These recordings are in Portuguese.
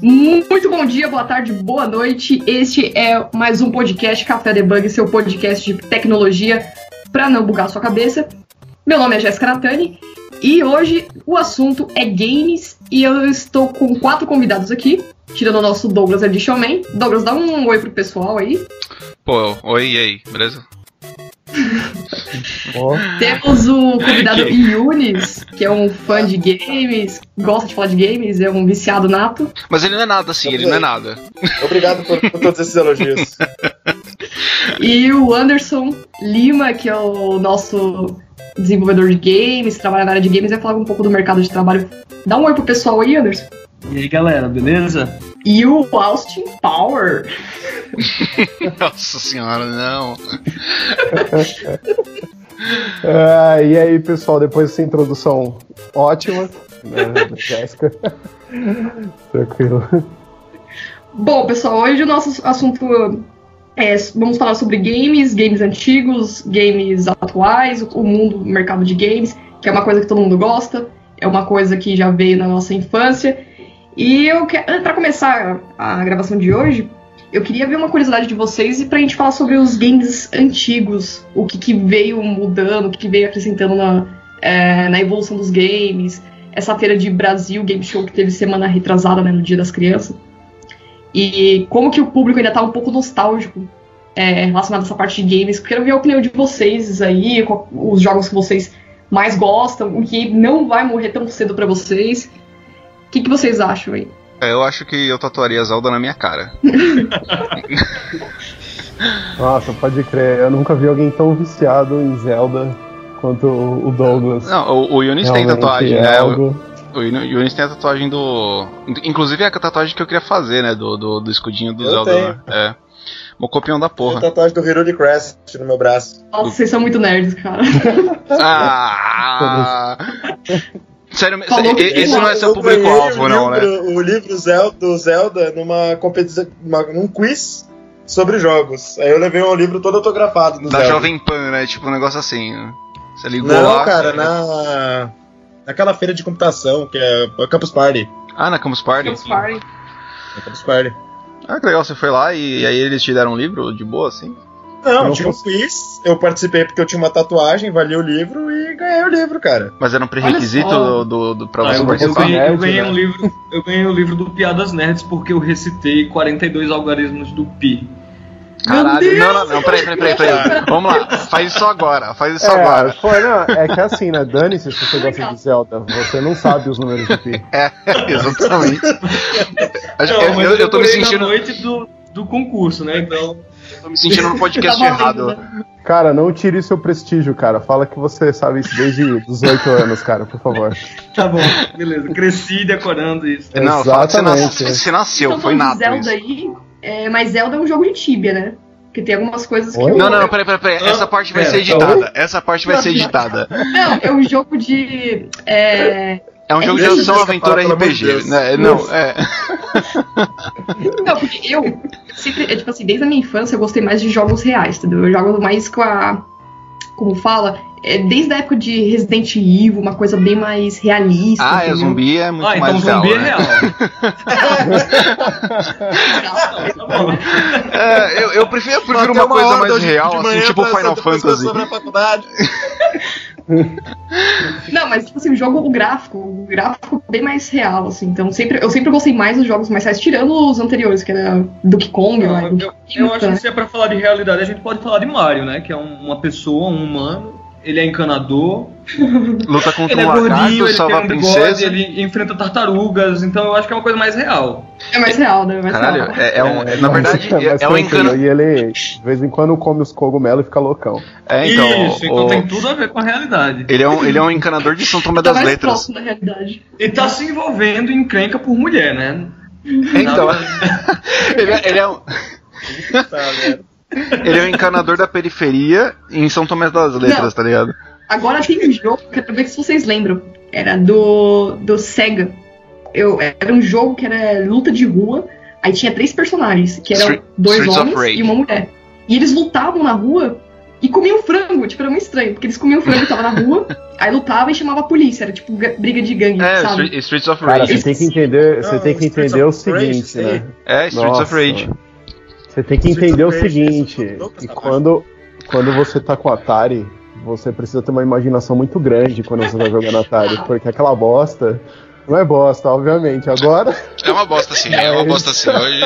Muito bom dia, boa tarde, boa noite. Este é mais um podcast Café Debug, seu podcast de tecnologia para não bugar sua cabeça. Meu nome é Jéssica Natani e hoje o assunto é games e eu estou com quatro convidados aqui, tirando o nosso Douglas Edition Man. Douglas, dá um oi pro pessoal aí. Pô, oi, e aí, beleza? Temos o convidado Yunis, que é um fã de games, gosta de falar de games, é um viciado nato. Mas ele não é nada assim, ele não é nada. Obrigado por, por todos esses elogios. E o Anderson Lima, que é o nosso desenvolvedor de games, trabalha na área de games, vai falar um pouco do mercado de trabalho. Dá um oi pro pessoal aí, Anderson. E aí, galera, beleza? E o Austin Power. Nossa senhora, não. Ah, e aí, pessoal, depois dessa introdução ótima, né, Jéssica. Tranquilo. Bom, pessoal, hoje o nosso assunto é. Vamos falar sobre games, games antigos, games atuais, o mundo, o mercado de games, que é uma coisa que todo mundo gosta, é uma coisa que já veio na nossa infância. E eu quero, para começar a gravação de hoje, eu queria ver uma curiosidade de vocês e pra gente falar sobre os games antigos, o que, que veio mudando, o que, que veio acrescentando na, é, na evolução dos games, essa feira de Brasil Game Show que teve semana retrasada, né, no Dia das Crianças. E como que o público ainda tá um pouco nostálgico é, relacionado a essa parte de games. Quero ver a opinião de vocês aí, os jogos que vocês mais gostam, o que não vai morrer tão cedo para vocês. O que, que vocês acham aí? É, eu acho que eu tatuaria Zelda na minha cara. Nossa, pode crer. Eu nunca vi alguém tão viciado em Zelda quanto o Douglas. Não, o, o Yunis tem tatuagem, é né? algo- O, o Yunis tem a tatuagem do. Inclusive é a tatuagem que eu queria fazer, né? Do, do, do escudinho do Eu Zelda. tenho. É. Mocopião da porra. tatuagem do Hiruli Crest no meu braço. Nossa, vocês são muito nerds, cara. Ah! Sério, esse não é seu público-alvo, não, né? O livro Zelda, do Zelda numa competição, num quiz sobre jogos. Aí eu levei um livro todo autografado no Da Zelda. Jovem Pan, né? Tipo um negócio assim. né? Você ligou Não, lá. cara, na... Naquela feira de computação, que é a Campus Party. Ah, na Campus Party? Campus Party. Na Campus Party. Ah, que legal, você foi lá e, aí eles te deram um livro de boa, assim? Não, não tinha um fosse- quiz, eu participei porque eu tinha uma tatuagem, valia o livro e ganhei o livro, cara. Mas era um pré-requisito do, do, do, pra Ah, você eu, eu participar? ganhei, eu ganhei né? um livro, eu ganhei o livro do Piadas Nerds porque eu recitei 42 algarismos do Pi. Caralho, não, não, não, peraí, peraí, peraí, peraí. Vamos lá, faz isso agora, faz isso É, agora. foi, não, é que assim, né? Dane-se se você gosta de Zelda. Você não sabe os números do Pi. É, exatamente. Acho Não, que mas eu, eu tô me sentindo. noite do, do concurso, né? Então. Tô me sentindo no podcast Tá errado. né? Cara, não tire seu prestígio, cara. Fala que você sabe isso desde os 8 anos, cara, por favor. Tá bom, beleza. Cresci decorando isso. Não, fala que você, nas- Exatamente. você nasceu, Então, foi de nato Zelda isso. aí, é, mas Zelda é um jogo de Tibia, né? Porque tem algumas coisas que. Oi? eu- Não, não, não, peraí, peraí, peraí. Essa parte vai Pera, ser editada. Essa parte vai ser editada. Não, é um jogo de. É... É um jogo de ação, aventura, RPG. Né? Não, é. Não, porque eu sempre, é, tipo assim, desde a minha infância eu gostei mais de jogos reais, entendeu? Eu jogo mais com a. Como fala? É, desde a época de Resident Evil, uma coisa bem mais realista. Ah, é entendeu? zumbi é muito Ah, então mais zumbi real. é né? real. É, eu, eu prefiro, eu prefiro Até uma coisa mais real, assim, tipo Final Fantasy. Não, mas tipo assim, o jogo, o gráfico, o gráfico é bem mais real, assim. Então sempre, eu sempre gostei mais dos jogos mais reais, tirando os anteriores, que era Donkey Kong, Não, lá, eu, eu acho né? que se é pra falar de realidade, a gente pode falar de Mario, né? Que é um- uma pessoa, um humano. Ele é encanador. Luta contra Ele é um lagarto, gordinho, ele salva tem a um bigode, princesa. ele enfrenta tartarugas. Então eu acho que é uma coisa mais real. É mais real, né? É mais Caralho, real. é, é um, é- na verdade, é, é um tranquilo, encana... E ele, de vez em quando, come os cogumelos e fica loucão. É, então, Isso, então o- tem tudo a ver com a realidade. ele, é um, ele é um encanador de São Tomé Tá das mais Letras. próximo da realidade. E tá se envolvendo em crenca por mulher, né? Então, ele, é, ele, é um, Tá, velho. Ele é um encanador da periferia em São Tomé das Letras, Não. tá ligado? Agora tem um jogo, quero ver se vocês lembram. Era do, do Sega. Eu, era um jogo que era luta de rua. Aí tinha três personagens, que eram Street- dois Streets of homens e uma mulher. E eles lutavam na rua e comiam frango. Tipo, era muito estranho. Porque eles comiam frango e tava na rua, aí lutava e chamava a polícia. Era tipo ga- briga de gangue, É, sabe? Street- Streets of Cara, Rage. você tem que entender, você tem que entender o of Rage, seguinte, né? É, Streets of Nossa, Rage. Você tem que entender o seguinte, tá quando, quando você tá com Atari, você precisa ter uma imaginação muito grande quando você vai jogando Atari, porque aquela bosta não é bosta, obviamente. Agora, É uma bosta sim, é uma bosta sim. Hoje.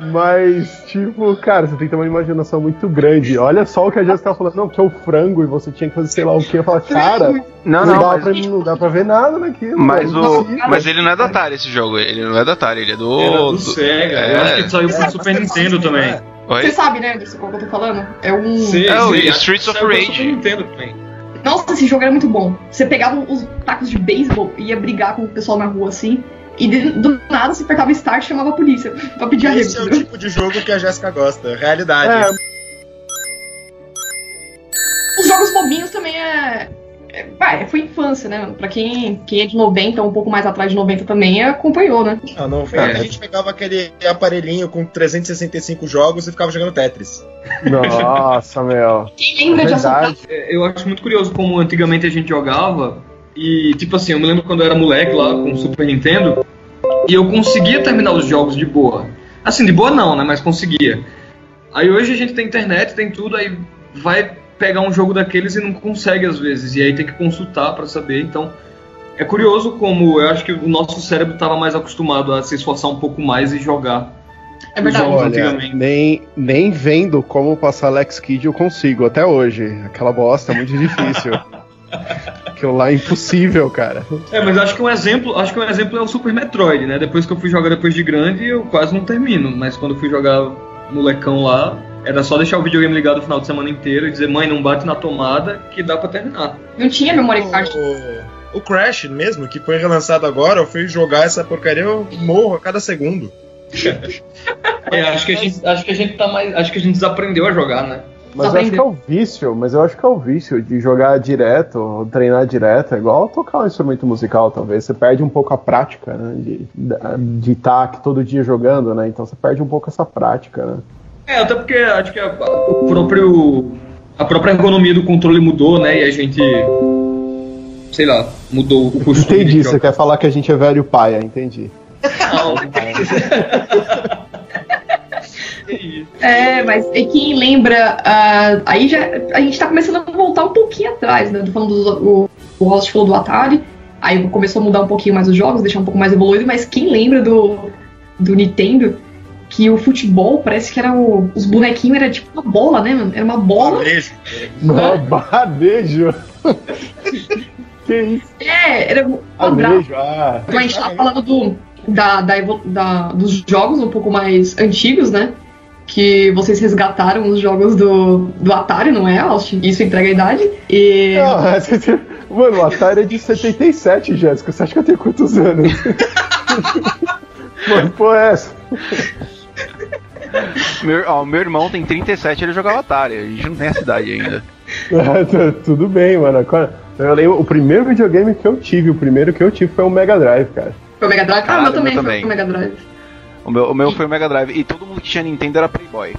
Mas, tipo, cara, você tem que ter uma imaginação muito grande. Olha só o que a Jéssica tava falando, não, que é o frango e você tinha que fazer sei lá o que. Eu falo, cara, Não, não, não, dá mas, pra, não dá pra ver nada naquilo. mas, é o, mas ele não é da Atari esse jogo. Ele não é da Atari, ele é do. Era do do- Sega. é. Eu acho que ele saiu pro Super Nintendo também. Oi? Você sabe, né, Anderson, qual que eu tô falando? É um. Sei, É, o Streets of Rage. Super Nintendo também. Nossa, esse jogo era muito bom. Você pegava os tacos de beisebol e ia brigar com o pessoal na rua assim. E de- do nada você apertava start e chamava a polícia pra pedir arrego. Esse é o tipo de jogo que a Jéssica gosta. Realidade. É, Os jogos bobinhos também é. É vai, foi infância, né? Pra quem, quem é de 90, um pouco mais atrás de 90 também, acompanhou, né? Ah, não, É. A gente pegava aquele aparelhinho com 365 jogos e ficava jogando Tetris. Nossa, meu. Quem lembra de assaltar? É, Eu acho muito curioso como antigamente a gente jogava. E, tipo assim, eu me lembro quando eu era moleque lá com o Super Nintendo. E eu conseguia terminar os jogos de boa. Assim, de boa não, né? Mas conseguia. Aí hoje a gente tem internet, tem tudo, aí vai pegar um jogo daqueles e não consegue às vezes. E aí tem que consultar pra saber. Então, é curioso como eu acho que o nosso cérebro estava mais acostumado a se esforçar um pouco mais e jogar. É verdade. Jogos Olha, antigamente. nem, nem vendo como passar Alex Kidd eu consigo até hoje. Aquela bosta é muito difícil. Aquilo lá é impossível, cara. É, mas acho que um exemplo, acho que um exemplo é o Super Metroid, né? Depois que eu fui jogar depois de grande, eu quase não termino, mas quando eu fui jogar molecão lá, era só deixar o videogame ligado o final de semana inteiro e dizer, mãe, não bate na tomada que dá pra terminar. Não tinha memory card. O, o Crash mesmo, que foi relançado agora, eu fui jogar essa porcaria, eu morro a cada segundo. É, acho que a gente, acho que a gente tá mais, acho que a gente desaprendeu a jogar, né? Mas Tá eu acho que é o vício, mas eu acho que é o vício de jogar direto, treinar direto, é igual tocar um instrumento musical, talvez. Você perde um pouco a prática, né? De estar aqui todo dia jogando, né? Então você perde um pouco essa prática, né? É, até porque acho que a, o próprio a própria ergonomia do controle mudou, né? E a gente sei lá, mudou o costume Entendi, de você quer falar que a gente é velho paia, entendi. Não. É, mas e quem lembra. ah, aí já. A gente tá começando a voltar um pouquinho atrás, né? Tô falando do. O, o Rost falou do Atari. Aí começou a mudar um pouquinho mais os jogos, deixar um pouco mais evoluído, mas quem lembra do, do Nintendo? Que o futebol parece que era o, os bonequinhos era tipo uma bola, né, mano? Era uma bola. Beijo. Badejo! que isso? É, era um quadrado. Ah. Então a gente tá falando do, da, da, da- dos jogos um pouco mais antigos, né? Que vocês resgataram os jogos do, do Atari, não é, Austin? Isso entrega a idade. E. Não, essa- Mano, o Atari é de 77, Jéssica. Você acha que eu tenho quantos anos? Mano, pô, é essa? Meu, ó, meu irmão tem 37 ele jogava Atari. A gente não tem essa idade ainda. Ah, Tudo bem, mano. Agora, Eu lembro, o primeiro videogame que eu tive, o primeiro que eu tive foi o Mega Drive, cara. Foi o Mega Drive? Ah, o Caralho, meu também, foi também. o Mega Drive. O meu, o meu foi o Mega Drive. E todo mundo que tinha Nintendo era Playboy.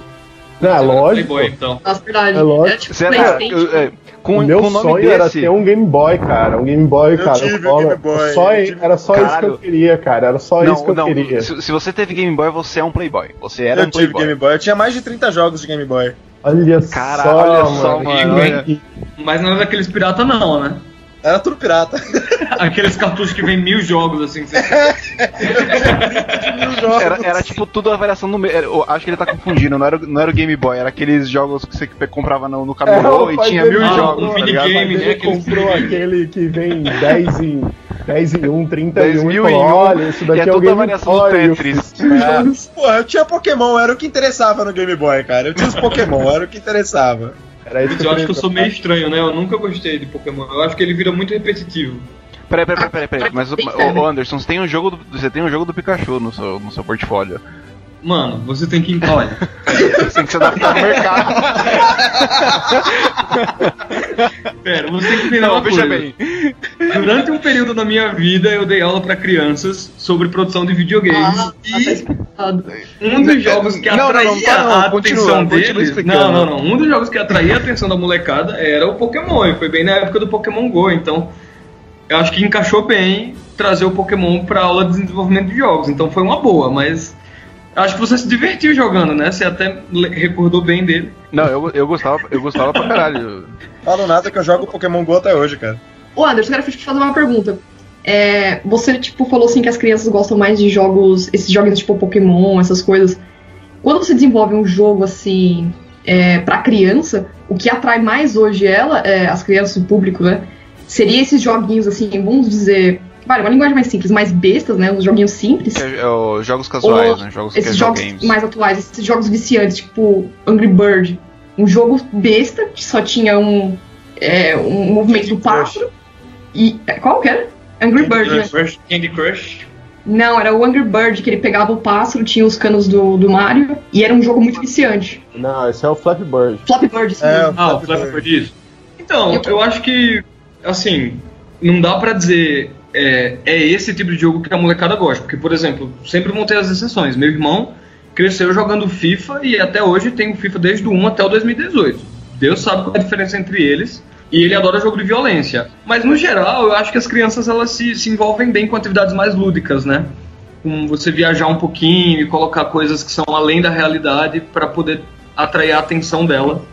Não, é lógico. Playboy, então. Nossa, verdade. É lógico. Era tipo eu- é, com, o meu com sonho era desse. ter um Game Boy, cara. Um Game Boy, Eu cara. tive Game Boy, só, eu tive- Era só isso que eu queria, cara. Era só isso que Não, eu não. queria. Se, se você teve Game Boy, você é um Playboy. Você era eu um tive Playboy. Game Boy. Eu tinha mais de 30 jogos de Game Boy. Olha Caralho, só, olha mano. só, mano, que- Mas não é daqueles pirata não, né? Era tudo pirata. Aqueles cartuchos que vem mil jogos, assim. que você- Mil jogos. Era, era tipo tudo a variação do. me- era- eu acho que ele tá confundindo, não era, o- não era o Game Boy, era aqueles jogos que você comprava no, no É, camelô o e tinha mil Ah, jogos. um tá minigame, Ele né? Comprou minigame. aquele que vem 10 em, 10 em 1, 30 10 em 1 mil e falou, um, olha, isso daqui é é o Game Boy. Tetris. É. Pô, eu tinha Pokémon, era o que interessava no Game Boy, cara. Eu tinha os Pokémon, era o que interessava. Era isso eu acho que eu sou meio estranho, né? Eu nunca gostei de Pokémon. Eu acho que ele vira muito repetitivo. Peraí, peraí, peraí, peraí. Mas, ô, febre. ô, Anderson, você tem um jogo do, você tem um jogo do Pikachu no seu, no seu portfólio. Mano, você tem que. Olha, Você tem que se adaptar ao mercado. pera, você tem que entender Não, uma veja coisa. bem. Durante um período da minha vida, eu dei aula para crianças sobre produção de videogames. Ah, tá e explicado. um dos jogos que Não, não, atraía não, não, a continua, atenção deles. Não, não, não. Um dos jogos que atraía a atenção da molecada era o Pokémon. E foi bem na época do Pokémon Go. Então, eu acho que encaixou bem trazer o Pokémon pra aula de desenvolvimento de jogos. Então foi uma boa, mas. Acho que você se divertiu jogando, né? Você até recordou bem dele. Não, eu, eu gostava, eu gostava pra caralho. Falo nada que eu jogo Pokémon GO até hoje, cara. Ô, Anderson, eu quero te fazer uma pergunta. É, você, tipo, falou assim que as crianças gostam mais de jogos, esses jogos tipo Pokémon, essas coisas. Quando você desenvolve um jogo assim é, para criança, o que atrai mais hoje ela, é, as crianças, o público, né? Seria esses joguinhos assim, vamos dizer, vale, uma linguagem mais simples, mais bestas, né? Uns joguinhos simples. Que é, é os jogos casuais, Ou né? Jogos esses jogos games. mais atuais, esses jogos viciantes, tipo Angry Bird. Um jogo besta, que só tinha um, é, um movimento do pássaro. E. é, Qual que era? Angry Bird, né? Crush, Candy Crush. Não, era o Angry Bird, que ele pegava o pássaro, tinha os canos do, do Mario, e era um jogo muito viciante. Não, esse é o Flappy Bird. Flappy Bird, sim. É, Ah, o Flappy Flappy Bird. Bird isso. Então, Eu- eu acho que, assim, não dá pra dizer é, é esse tipo de jogo que a molecada gosta. Porque, por exemplo, sempre vão ter as exceções. Meu irmão cresceu jogando FIFA e até hoje tem o FIFA desde o 1 até o 2018. Deus sabe qual é a diferença entre eles. E ele adora jogo de violência. Mas, no geral, eu acho que as crianças elas se, se envolvem bem com atividades mais lúdicas, né? Com você viajar um pouquinho e colocar coisas que são além da realidade para poder atrair a atenção dela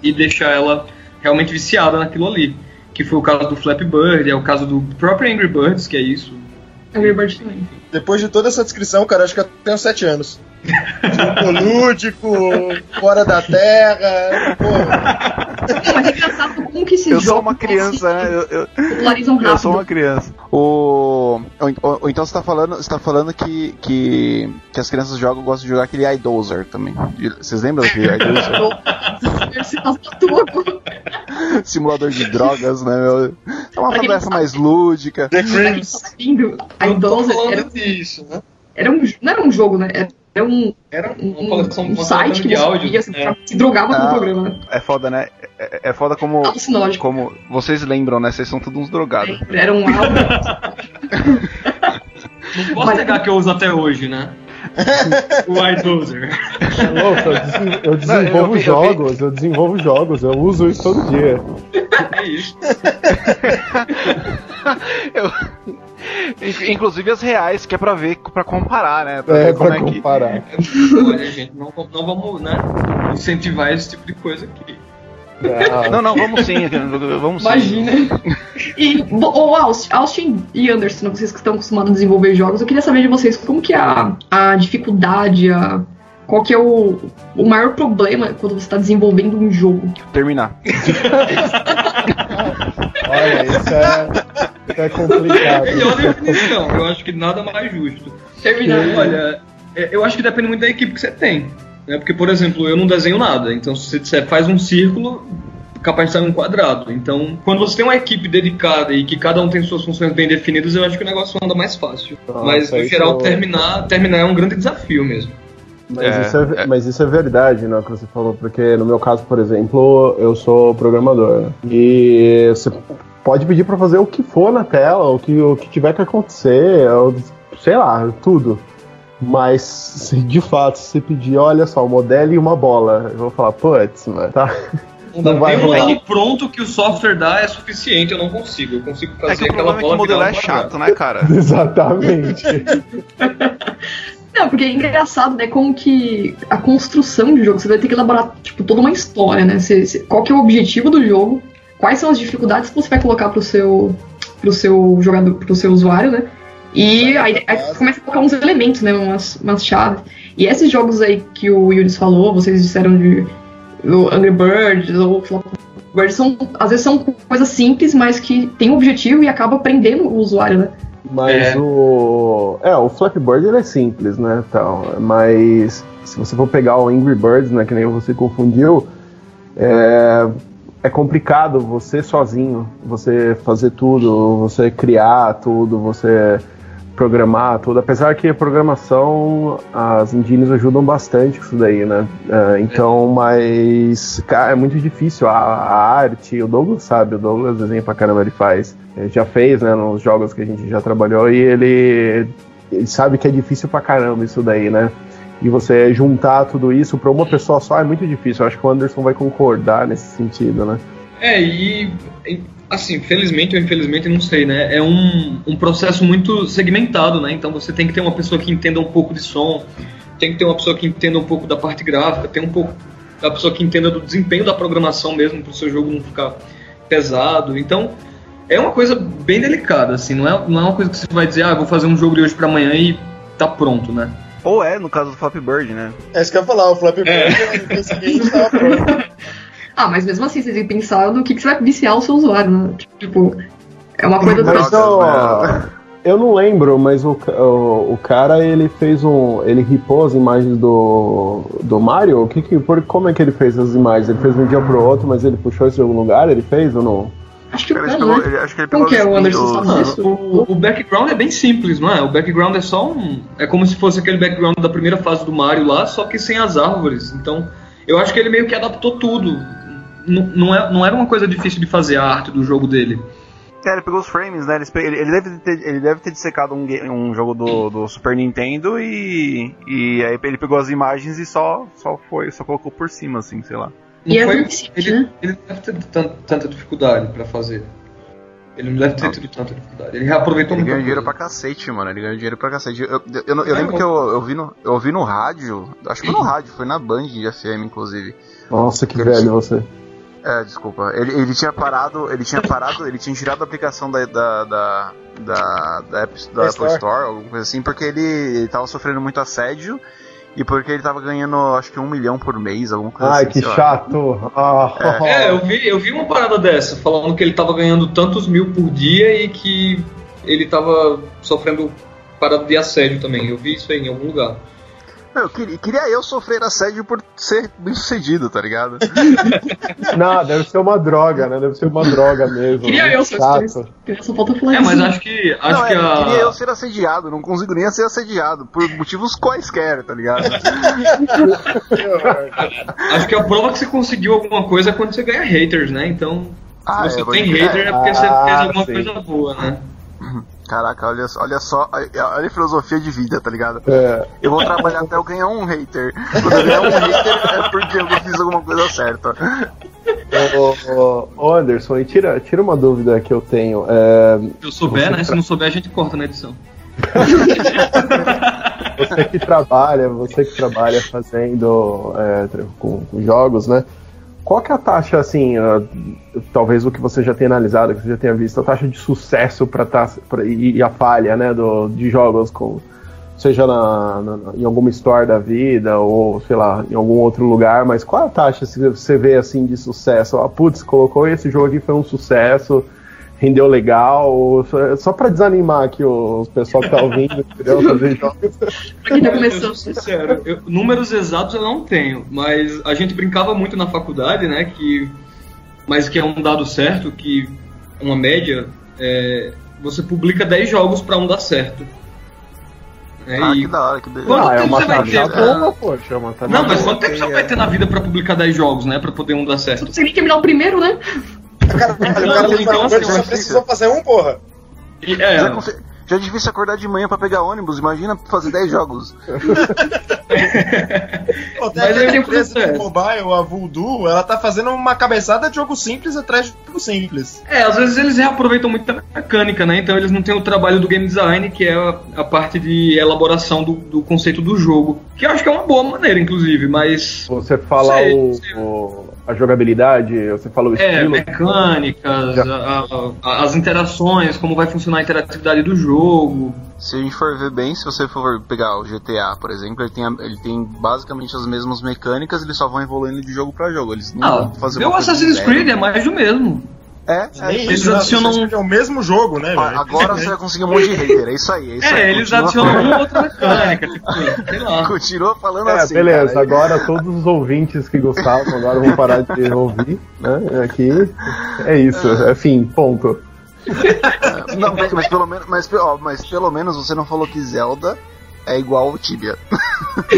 e deixar ela realmente viciada naquilo ali. Que foi o caso do Flappy Bird, é o caso do próprio Angry Birds, que é isso. Angry Bird também. Depois de toda essa descrição, cara, acho que eu tenho 7 anos. Jogo lúdico, fora da terra. Pô, mas é engraçado como que esses Eu jogos sou uma criança, né? Eu, eu, popularizam rápido. eu sou uma criança. O, ou, ou- ou então você tá falando, você tá falando que, que, que as crianças jogam, gostam de jogar aquele iDozer também. Vocês lembram daquele iDozer? Simulador de drogas, né? Meu? É uma conversa mais lúdica. The Pra quem Crims. tá Eu tô Idosa falando era, disso, né? era um. Não era um jogo, né? Era um, Era um, uma coleção um uma site que você áudio. via, assim, é. se drogava Ah. o programa, né? É foda, né? É, é foda como, como. Vocês lembram, né? Vocês são todos uns drogados. Era um álbum. Não posso Mas- negar que eu uso até hoje, né? O iDozer. É louco, eu, desen- eu desenvolvo jogos, eu desenvolvo jogos, eu uso isso todo dia. É isso. Eu- In- Inclusive as reais, que é pra ver, pra comparar, né? Pra É, pra é que. comparar. Olha, gente, não, não vamos né, incentivar esse tipo de coisa aqui. Não, não, vamos sim, vamos sim. Imagina. E, bo- ô, Austin, Austin e Anderson, vocês que estão acostumados a desenvolver jogos, eu queria saber de vocês como que é a, a dificuldade, a, qual que é o, o maior problema quando você está desenvolvendo um jogo. Terminar. olha, isso é, isso é complicado. Melhor definição, eu acho que nada mais justo. Terminar. Olha, é, eu acho que depende muito da equipe que você tem. Né? Porque, por exemplo, eu não desenho nada. Então, se você disser, faz um círculo, capaz de sair um quadrado. Então, quando você tem uma equipe dedicada e que cada um tem suas funções bem definidas, eu acho que o negócio anda mais fácil. Nossa, Mas, no geral, terminar, terminar é um grande desafio mesmo. Mas, É, isso é, é. mas isso é verdade, né, o que você falou, porque no meu caso, por exemplo, eu sou programador? E você pode pedir pra fazer o que for na tela, o que, o que tiver que acontecer, ou, sei lá, tudo. Mas, se de fato, se você pedir, olha só, modele uma bola, eu vou falar, putz, mano, tá. Não Não vai um rolar. modelo pronto que o software dá é suficiente, eu não consigo. Eu consigo fazer É que o aquela problema é que bola modelar é chato, né, cara? Exatamente. Não, porque é engraçado, né? Como que a construção de jogo, você vai ter que elaborar, tipo, toda uma história, né? Você- você- qual que é o objetivo do jogo, quais são as dificuldades que você vai colocar pro seu, pro seu jogador, pro seu usuário, né? E aí, aí começa a colocar uns elementos, né? Umas, umas chaves. E esses jogos aí que o Yunis falou, vocês disseram de Angry Birds ou Flappy Bird, são, às vezes são coisas simples, mas que tem um objetivo e acaba prendendo o usuário, né? Mas É. o. É, o Flappy Bird ele é simples, né? Tal, mas se você for pegar o Angry Birds, né? Que nem você confundiu, é, é complicado você sozinho, você fazer tudo, você criar tudo, você programar tudo. Apesar que a programação, as engines ajudam bastante isso daí, né? Uh, então, mas cara, é muito difícil. A, a, arte, o Douglas sabe, o Douglas desenha pra caramba, ele faz. Ele já fez, né, nos jogos que a gente já trabalhou e ele, ele sabe que é difícil pra caramba isso daí, né? E você juntar tudo isso para uma pessoa só é muito difícil. Eu acho que o Anderson vai concordar nesse sentido, né? É, e assim, felizmente ou infelizmente, não sei, né? É um, um processo muito segmentado, né? Então você tem que ter uma pessoa que entenda um pouco de som, tem que ter uma pessoa que entenda um pouco da parte gráfica, tem um pouco da pessoa que entenda do desempenho da programação mesmo, para o seu jogo não ficar pesado. Então, é uma coisa bem delicada, assim, não é, não é uma coisa que você vai dizer, ah, vou fazer um jogo de hoje para amanhã e tá pronto, né? Ou é, no caso do Flappy Bird, né? É isso que eu ia falar, o Flappy é. Bird, é. seguinte, tava pronto. Ah, mas mesmo assim, você tem que pensar no que, que você vai viciar o seu usuário, né? Tipo, é uma coisa... Mas, né? eu não lembro, mas o, o, o, cara, ele fez um... Ele ripou as imagens do, do Mario? O que que, por, como é que ele fez as imagens? Ele fez de um dia pro outro, mas ele puxou isso de algum lugar? Ele fez ou não? Acho que, ele pegou, ele, acho que ele pegou Como que é o Anderson sabe disso? O, o background é bem simples, não é? O background é só um. É como se fosse aquele background da primeira fase do Mario lá, só que sem as árvores. Então, eu acho que ele meio que adaptou tudo não, é, não era uma coisa difícil de fazer a arte do jogo dele. É, ele pegou os frames, né? Ele, ele, deve, ter, ele deve ter dissecado um, um jogo do, do Super Nintendo e, e aí ele pegou as imagens e só, só foi, só colocou por cima, assim, sei lá. Não e foi, é ele, né? ele deve ter tanta, tanta dificuldade pra fazer. Ele não deve ter tido tanta dificuldade. Ele reaproveitou muito. Ele ganhou dinheiro pra cacete, mano. Ele ganhou dinheiro pra cacete. Eu, eu, eu, eu lembro que eu, eu, vi no, eu vi no rádio, acho que foi no rádio, foi na Band de FM, inclusive. Nossa, que velho você. É, desculpa. Ele, ele tinha parado, ele tinha parado, ele tinha tirado a aplicação da, da, da, da, da, App, da Apple Store, alguma coisa assim, porque ele, ele tava sofrendo muito assédio e porque ele tava ganhando, acho que um milhão por mês, alguma coisa Ai, assim. Ai, que chato! Ah. É. é, eu, vi, eu vi uma parada dessa, falando que ele tava ganhando tantos mil por dia e que ele tava sofrendo parada de assédio também. Eu vi isso aí em algum lugar. Eu queria, queria eu sofrer assédio por ser bem sucedido, tá ligado? Não, deve ser uma droga, né? Deve ser uma droga mesmo. Queria eu ser É, mas acho que. Acho não, que é, a... Queria eu ser assediado, não consigo nem ser assediado, por motivos quaisquer, tá ligado? acho que a prova que você conseguiu alguma coisa é quando você ganha haters, né? Então, ah, se você é, tem hater é porque ah, você fez alguma sim. coisa boa, né? Caraca, olha, olha só, olha a filosofia de vida, tá ligado? É. Eu vou trabalhar até eu ganhar um hater. Quando eu ganhar um hater é porque eu fiz alguma coisa certa. Ô, ô, Anderson, e tira, tira uma dúvida que eu tenho. É, Se eu souber, né? Tra... Se não souber, a gente corta na edição. você que trabalha, você que trabalha fazendo é, com, com jogos, né? Qual que é a taxa, assim, uh, talvez o que você já tenha analisado, que você já tenha visto, a taxa de sucesso para e, e a falha, né, do, de jogos com seja na, na, em alguma store da vida ou sei lá em algum outro lugar, mas qual é a taxa que você vê assim de sucesso? Ah, putz, colocou esse jogo aqui foi um sucesso, rendeu legal, só para desanimar aqui o pessoal que tá ouvindo, entendeu? Fazer jogos. Aqui tá começando. Sincero, eu, números exatos eu não tenho, mas a gente brincava muito na faculdade, né, que mas que é um dado certo que uma média é, você publica 10 jogos para um dar certo. É, ah, que da hora, que beleza. Ah, é você vai ter? Boa, poxa, é não, mas quanto tempo você vai ter na vida pra publicar 10 jogos, né? Pra poder um dar certo? Você tem que terminar o primeiro, né? Cara, cara, o cara então, assim, só precisou fazer um, porra. E, é, já, já é difícil acordar de manhã pra pegar ônibus, imagina fazer 10 jogos. Pô, tem Mas aquela empresa de mobile, a Voodoo, ela tá fazendo uma cabeçada de jogo simples atrás de jogo simples. É, às vezes eles reaproveitam muito a mecânica, né? Então eles não têm o trabalho do game design, que é a, a parte de elaboração do, do, conceito do jogo. Que eu acho que é uma boa maneira, inclusive, mas. Você fala sei, o, sei. o a jogabilidade, você falou o é, mecânicas, a, a, as interações, como vai funcionar a interatividade do jogo. Se a gente for ver bem, se você for pegar o GTA, por exemplo, ele tem, ele tem basicamente as mesmas mecânicas, eles só vão evoluindo de jogo para jogo. Eles não ah, vão fazer o Assassin's Creed é mais do mesmo. É, é eles isso, adicionam. É o mesmo jogo, né? Ah, agora você vai conseguir um monte de hater, é isso aí. É, isso é aí, eles adicionam uma outra mecânica, tipo, sei lá. Continua falando é, assim. Beleza, cara, agora todos os ouvintes que gostavam agora vão parar de ouvir, né? Aqui é isso, é fim, ponto. não, mas, mas pelo menos, mas, ó, mas pelo menos você não falou que Zelda é igual ao Tibia.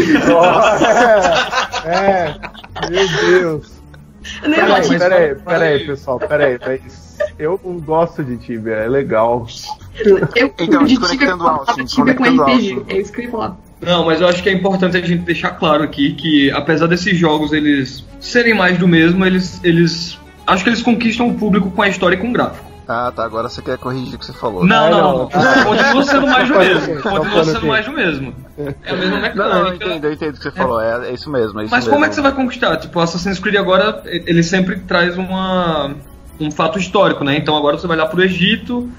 é, é, meu Deus. Peraí, peraí, peraí, pessoal, peraí, mas eu não gosto de Tibia, é legal. Eu, então, desconectando Austin, desconectando Austin. É isso que eu ia falar. Não, mas eu acho que é importante a gente deixar claro aqui que, apesar desses jogos eles serem mais do mesmo, eles, eles acho que eles conquistam o público com a história e com o gráfico. Ah, tá. Agora você quer corrigir o que você falou. Não, não, não. Continua sendo mais do mesmo. Continua sendo mais do mesmo. É a mesma mecânica. Não, eu entendo, eu entendo o que você falou. É, é isso mesmo. É isso Mas mesmo. como é que você vai conquistar? Tipo, Assassin's Creed agora, ele sempre traz uma, um fato histórico, né? Então agora você vai lá pro Egito,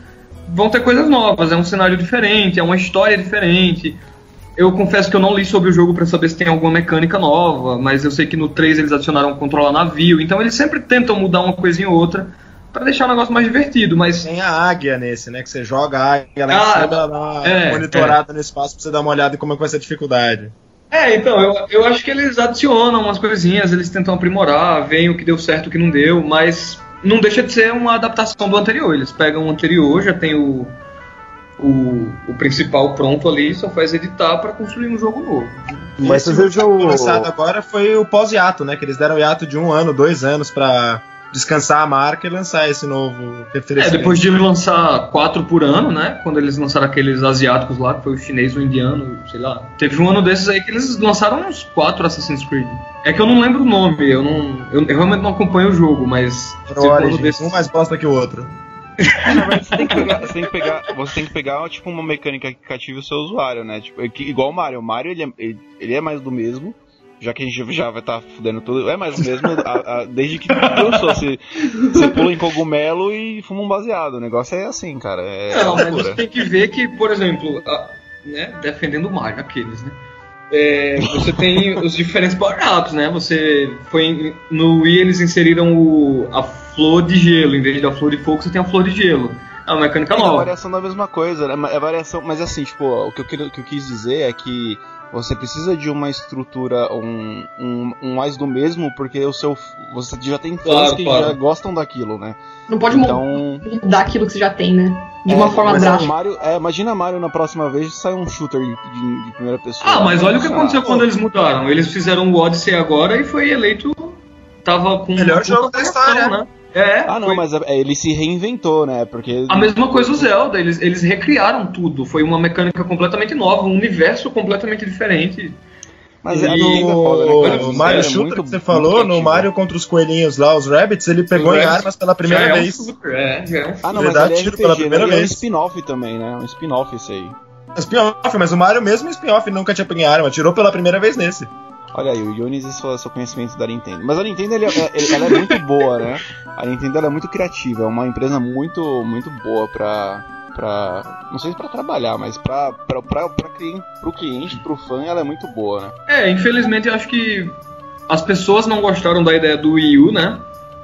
vão ter coisas novas. É um cenário diferente, é uma história diferente. Eu confesso que eu não li sobre o jogo para saber se tem alguma mecânica nova, mas eu sei que no 3 eles adicionaram controlar navio, então eles sempre tentam mudar uma coisinha ou outra para deixar o negócio mais divertido, mas... Tem a águia nesse, né, que você joga a águia lá ah, em cima, dá é, monitorada é. no espaço pra você dar uma olhada em como é que vai ser a dificuldade. É, então, eu, eu acho que eles adicionam umas coisinhas, eles tentam aprimorar, veem o que deu certo e o que não deu, mas não deixa de ser uma adaptação do anterior. Eles pegam o anterior, já tem o, o, o principal pronto ali, só faz editar para construir um jogo novo. Mas às vezes o lançado agora foi o pós-hiato, né? Que eles deram hiato de um ano, dois anos para descansar a marca e lançar esse novo É, depois de lançar quatro por ano, né? Quando eles lançaram aqueles asiáticos lá, que foi o chinês, o indiano, sei lá. Teve um ano desses aí que eles lançaram uns quatro Assassin's Creed. É que eu não lembro o nome, eu não. Eu, eu realmente não acompanho o jogo, mas. Desses... Um mais bosta que o outro. você, tem que pegar, você tem que pegar, você tem que pegar tipo uma mecânica que cative o seu usuário, né? Tipo, igual o Mario. O Mario ele é, ele é mais do mesmo, já que a gente já vai estar tá fudendo tudo, é mais o mesmo a, a, desde que lançou. Você, você pula em cogumelo e fuma um baseado. O negócio é assim, cara. É Não, mas você tem que ver que, por exemplo, a, né, defendendo o Mario, aqueles, né? É, você tem os diferentes power-ups, né? Você foi no Wii eles inseriram o, a flor de gelo, em vez da flor de fogo, você tem a flor de gelo. É uma mecânica é nova. É a variação da mesma coisa, né? É variação, mas assim, tipo, o que eu, o que eu quis dizer é que você precisa de uma estrutura, um, um, um, mais do mesmo, porque o seu. Você já tem fãs claro, que claro. já gostam daquilo, né? Não pode então... mudar aquilo que você já tem, né? De é, uma forma drástica. Mario, é, imagina Mario na próxima vez sai um shooter de, de, de primeira pessoa. Ah, mas olha o que aconteceu quando eles mudaram. Eles fizeram o Odyssey agora e foi eleito. Tava com. Melhor jogo da história, né? É, ah, não, foi... mas é, ele se reinventou, né? Porque. A mesma coisa o Zelda, eles, eles recriaram tudo. Foi uma mecânica completamente nova, um universo completamente diferente. Mas é no né? o Mario Shooter que você falou, no Mario contra os coelhinhos lá, os Rabbits, ele pegou em armas pela primeira vez. É, é um ah, não, mas ele é RPG, pela primeira né? vez. É um spin-off também, né? Um spin-off esse aí. Spin-off, mas o Mario mesmo spin-off nunca tinha pego em arma, tirou pela primeira vez nesse. Olha aí, o Yunis e seu, seu conhecimento da Nintendo. Mas a Nintendo ele, é, ela é muito boa, né? A Nintendo é muito criativa, é uma empresa muito, muito boa pra, pra. Não sei se pra trabalhar, mas pra, pra, pra, pra cliente, pro cliente, pro fã, ela é muito boa, né? É, infelizmente eu acho que as pessoas não gostaram da ideia do Wii U, né?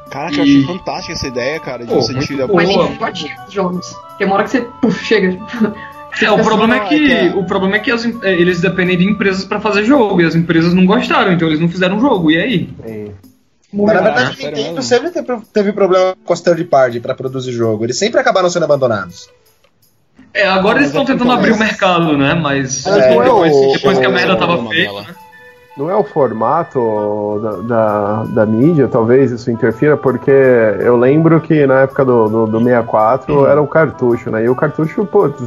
Caraca, e... eu achei fantástica essa ideia, cara, de Pô, você tirar Mas nem pode jogos. Tem uma hora que você puf, chega. É, o problema é que o problema é que as, é, eles dependem de empresas para fazer jogo e as empresas não gostaram, então eles não fizeram jogo. E aí? É. Mas, na verdade, Nintendo sempre teve problema com as third party para produzir jogo. Eles sempre acabaram sendo abandonados. É, agora eles estão tentando abrir o mercado, né? Mas é, depois, o, depois que a merda tava feita, né? Não é o formato da, da, da, mídia, talvez isso interfira, porque eu lembro que na época do, do, do 64 uhum. era o cartucho, né? E o cartucho, putz,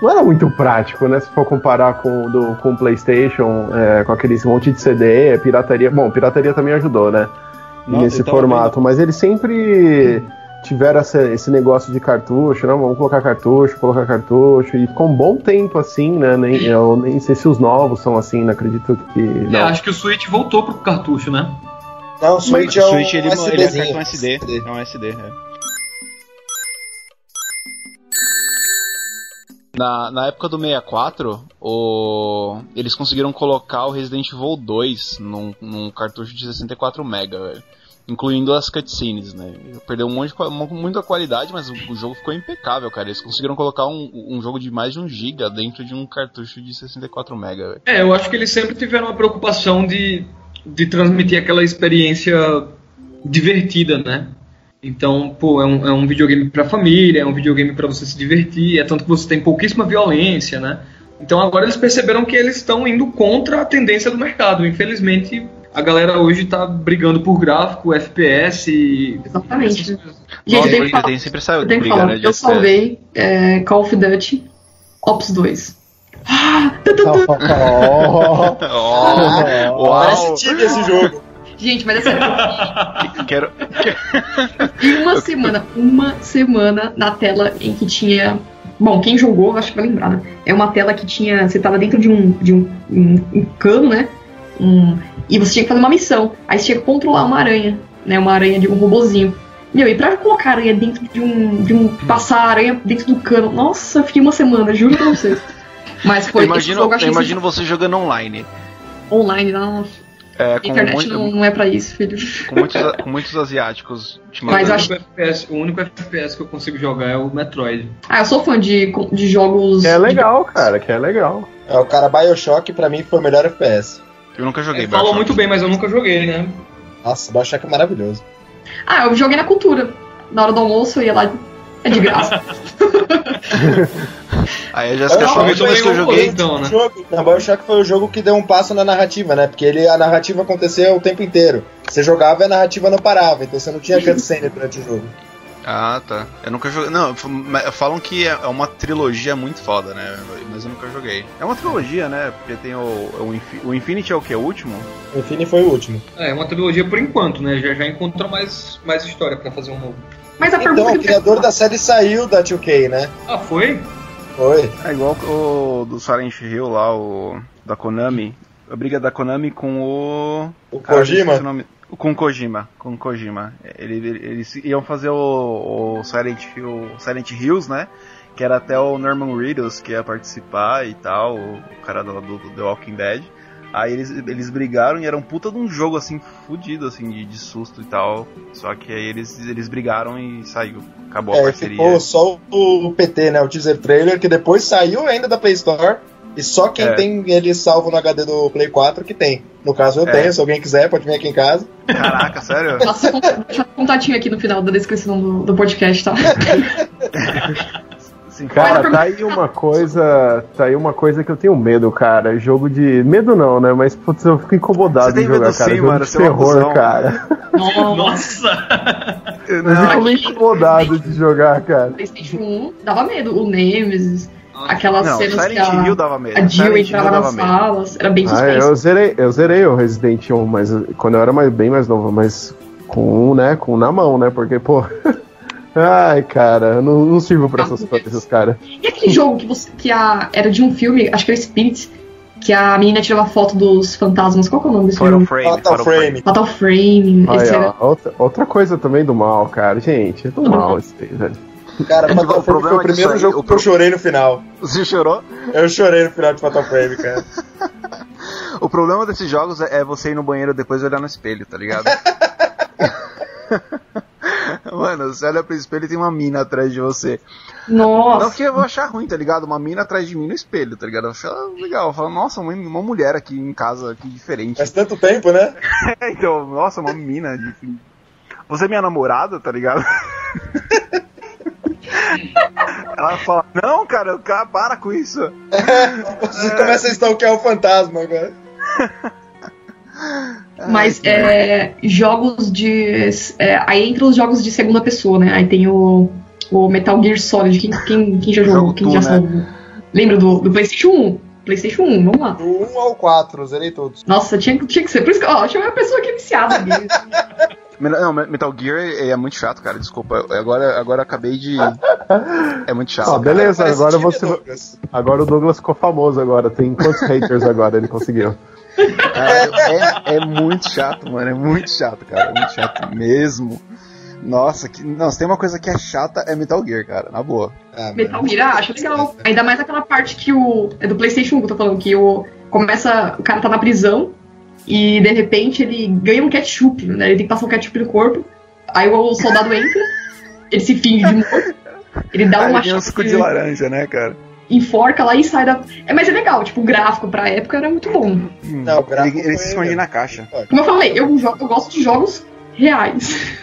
não era muito prático, né? Se for comparar com do, com o PlayStation, é, com aqueles monte de CD, pirataria. Bom, pirataria também ajudou, né? Não, nesse formato, vendo... mas eles sempre tiveram essa, esse negócio de cartucho, né? Vamos colocar cartucho, colocar cartucho, e ficou um bom tempo assim, né? Nem, eu nem sei se os novos são assim, não acredito que. É, não. É, acho que o Switch voltou pro cartucho, né? Não, o Switch é o Switch ele, ele é cartão SD. É um SD, é. Na, na época do 64, o... eles conseguiram colocar o Resident Evil 2 num, num cartucho de 64 MB, velho. Incluindo as cutscenes, né? Perdeu um monte de, muita qualidade, mas o, o, jogo ficou impecável, cara. Eles conseguiram colocar um, um jogo de mais de um giga dentro de um cartucho de 64 MB. Véio. É, eu acho que eles sempre tiveram a preocupação de, de transmitir aquela experiência divertida, né? Então, pô, é um, é um videogame pra família, é um videogame para você se divertir, é tanto que você tem pouquíssima violência, né? Então agora eles perceberam que eles estão indo contra a tendência do mercado. Infelizmente, a galera hoje tá brigando por gráfico, FPS e. Exatamente. Gente, Nossa, tem, falar, tem sempre essa briga, falar, né? Eu salvei é, Call of Duty Ops 2. Ah, oh, oh, Parece time esse jogo. Gente, mas é sério. Quero. E uma semana, uma semana na tela em que tinha. Bom, quem jogou, acho que vai lembrar, né? É uma tela que tinha. Você tava dentro de um, de um, um, um cano, né? Um, e você tinha que fazer uma missão. Aí você tinha que controlar uma aranha, né? Uma aranha de um robozinho. Meu, e pra colocar aranha dentro de um. de um. passar a aranha dentro do cano. Nossa, fiquei uma semana, juro pra vocês. Mas foi. Eu imagino, eu imagino você jogando online. Online, nossa. É, a internet muito, não, não, é pra isso, filho. Com muitos, com muitos asiáticos. Mas acho... o, FPS, o único FPS que eu consigo jogar é o Metroid. Ah, eu sou fã de, de jogos. Que é legal, de... cara, que é legal. É, o cara Bioshock pra mim foi o melhor FPS. Eu nunca joguei Ele falou muito bem, mas eu nunca joguei, né? Nossa, Bioshock é maravilhoso. Ah, eu joguei na cultura. Na hora do almoço eu ia lá. É de graça. Aí a Jéssica achou muito mais que eu joguei. Então, né? Jogo, na Bioshock foi o jogo que deu um passo na narrativa, né? Porque ele, a narrativa acontecia o tempo inteiro. Você jogava e a narrativa não parava, então você não tinha cutscene durante o jogo. Ah, tá. Eu nunca joguei. Não, falam que é uma trilogia muito foda, né? Mas eu nunca joguei. É uma trilogia, né? Porque tem o. O, o Infinity é o que? O último? O Infinity foi o último. É, é uma trilogia por enquanto, né? Já, já encontrou mais, mais história para fazer um novo. Mas a então, o criador da série saiu da 2K, né? Ah, foi? Foi. É igual o do Silent Hill lá, o da Konami. A briga da Konami com o. O Kojima? Com Kojima, com Kojima. Ele, eles iam fazer o, o Silent, Hill, Silent Hills, né? Que era até o Norman Reedus que ia participar e tal, o cara do, do, do The Walking Dead. Aí eles, eles brigaram e era um puta de um jogo assim, fudido, assim, de, de susto e tal. Só que aí eles, eles brigaram e saiu. Acabou é, a parceria. Ficou só o PT, né? O teaser trailer, que depois saiu ainda da Play Store. E só quem é. tem ele salvo no HD do Play 4 que tem. No caso eu é. tenho, se alguém quiser, pode vir aqui em casa. Caraca, sério? Nossa, deixa um contatinho aqui no final da descrição do, do podcast, tá? Cara, tá aí uma coisa. Tá aí uma coisa que eu tenho medo, cara. Jogo de. Medo não, né? Mas putz, eu fico incomodado em jogar, cara. Sim, jogo mano, de é terror, cara. Nossa! eu fico meio incomodado de jogar, cara. Playstation 1 dava medo. O Nemesis. Aquelas não, cenas Silent que a, Hill dava medo. a Jill entrava nas salas, era bem suspense. Ah, eu zerei, eu zerei o Resident Evil, mas quando eu era mais, bem mais novo, mas com, né, com na mão, né? Porque, pô, Ai, cara, não, não sirvo pra essas coisas, cara. E aquele jogo que, você, que a, era de um filme, acho que era Spirit, que a menina tirava foto dos fantasmas. Qual que é o nome desse Fatal Frame. Fatal Frame. Fatal Frame. Ai, era... outra, outra coisa também do mal, cara. Gente, é do mal isso aí, velho. Cara, Fatal Frame foi o primeiro aí, jogo que eu chorei no final. Você chorou? Eu chorei no final de Fatal Frame, cara. o problema desses jogos é, é você ir no banheiro depois olhar no espelho, tá ligado? Mano, você olha pro espelho e tem uma mina atrás de você. Nossa. Não que eu vou achar ruim, tá ligado? Uma mina atrás de mim no espelho, tá ligado? Eu acho legal. Eu falo, nossa, uma, uma mulher aqui em casa, aqui diferente. Faz tanto tempo, né? então, nossa, uma mina. De... Você é minha namorada, tá ligado? Ela fala, não, cara, cara, para com isso. você é... começa a stalkear o fantasma agora. Mas é, jogos de. É, aí entra os jogos de segunda pessoa, né? Aí tem o, o Metal Gear Solid. Quem, quem, quem já jogou? Quem já né? sabe? Lembra do, do PlayStation 1? PlayStation 1, vamos lá. Do 1 ao 4, zerei todos. Nossa, tinha, tinha que ser. Por isso que, ó, tinha uma pessoa que é viciada Não, Metal Gear é muito chato, cara. Desculpa. Agora, agora acabei de. É muito chato. Ah, beleza, agora você. Agora o Douglas ficou famoso agora. Tem quantos haters agora ele conseguiu? É, é, é, muito chato, mano. É muito chato, cara. É muito chato mesmo. Nossa, que, não, se tem uma coisa que é chata é Metal Gear, cara, na boa. É, Metal Gear, ah, acho legal. Ainda mais aquela parte que o. É do PlayStation 1 que eu tô falando, que o. Começa. O cara tá na prisão e de repente ele ganha um ketchup, né? Ele tem que passar um ketchup no corpo. Aí o soldado entra, ele se finge de morto. Ele dá uma chance. um suco de laranja, né, cara? Enforca lá e sai da. É, mas é legal, tipo, o gráfico pra época era muito bom. Não, o gráfico. Ele, ele se esconde na caixa. Como eu falei, eu, eu gosto de jogos reais.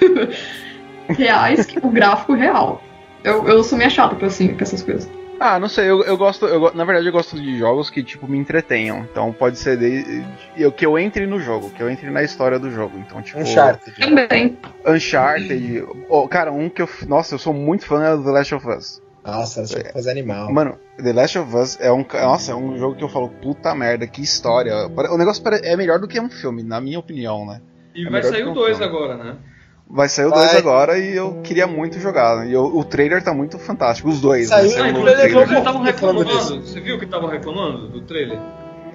reais que o gráfico real. Eu, eu sou meio chata com, assim, essas coisas. Ah, não sei, eu, eu gosto, eu, na verdade eu gosto de jogos que, tipo, me entretenham. Então pode ser de, de, que eu entre no jogo, que eu entre na história do jogo. Então, tipo. Uncharted. Também. Uncharted. oh, cara, um que eu. Nossa, eu sou muito fã é do The Last of Us. Nossa, Last of Us é animal. Mano, The Last of Us é um. Nossa, é um jogo que eu falo, puta merda, que história. O negócio é melhor do que um filme, na minha opinião, né? E é vai sair o 2 agora, né? Vai sair o 2 agora e eu queria muito jogar. E eu, o trailer tá muito fantástico, os dois. Saiu, né? Saiu o trailer. Vocês estavam reclamando, você viu que estavam reclamando do trailer?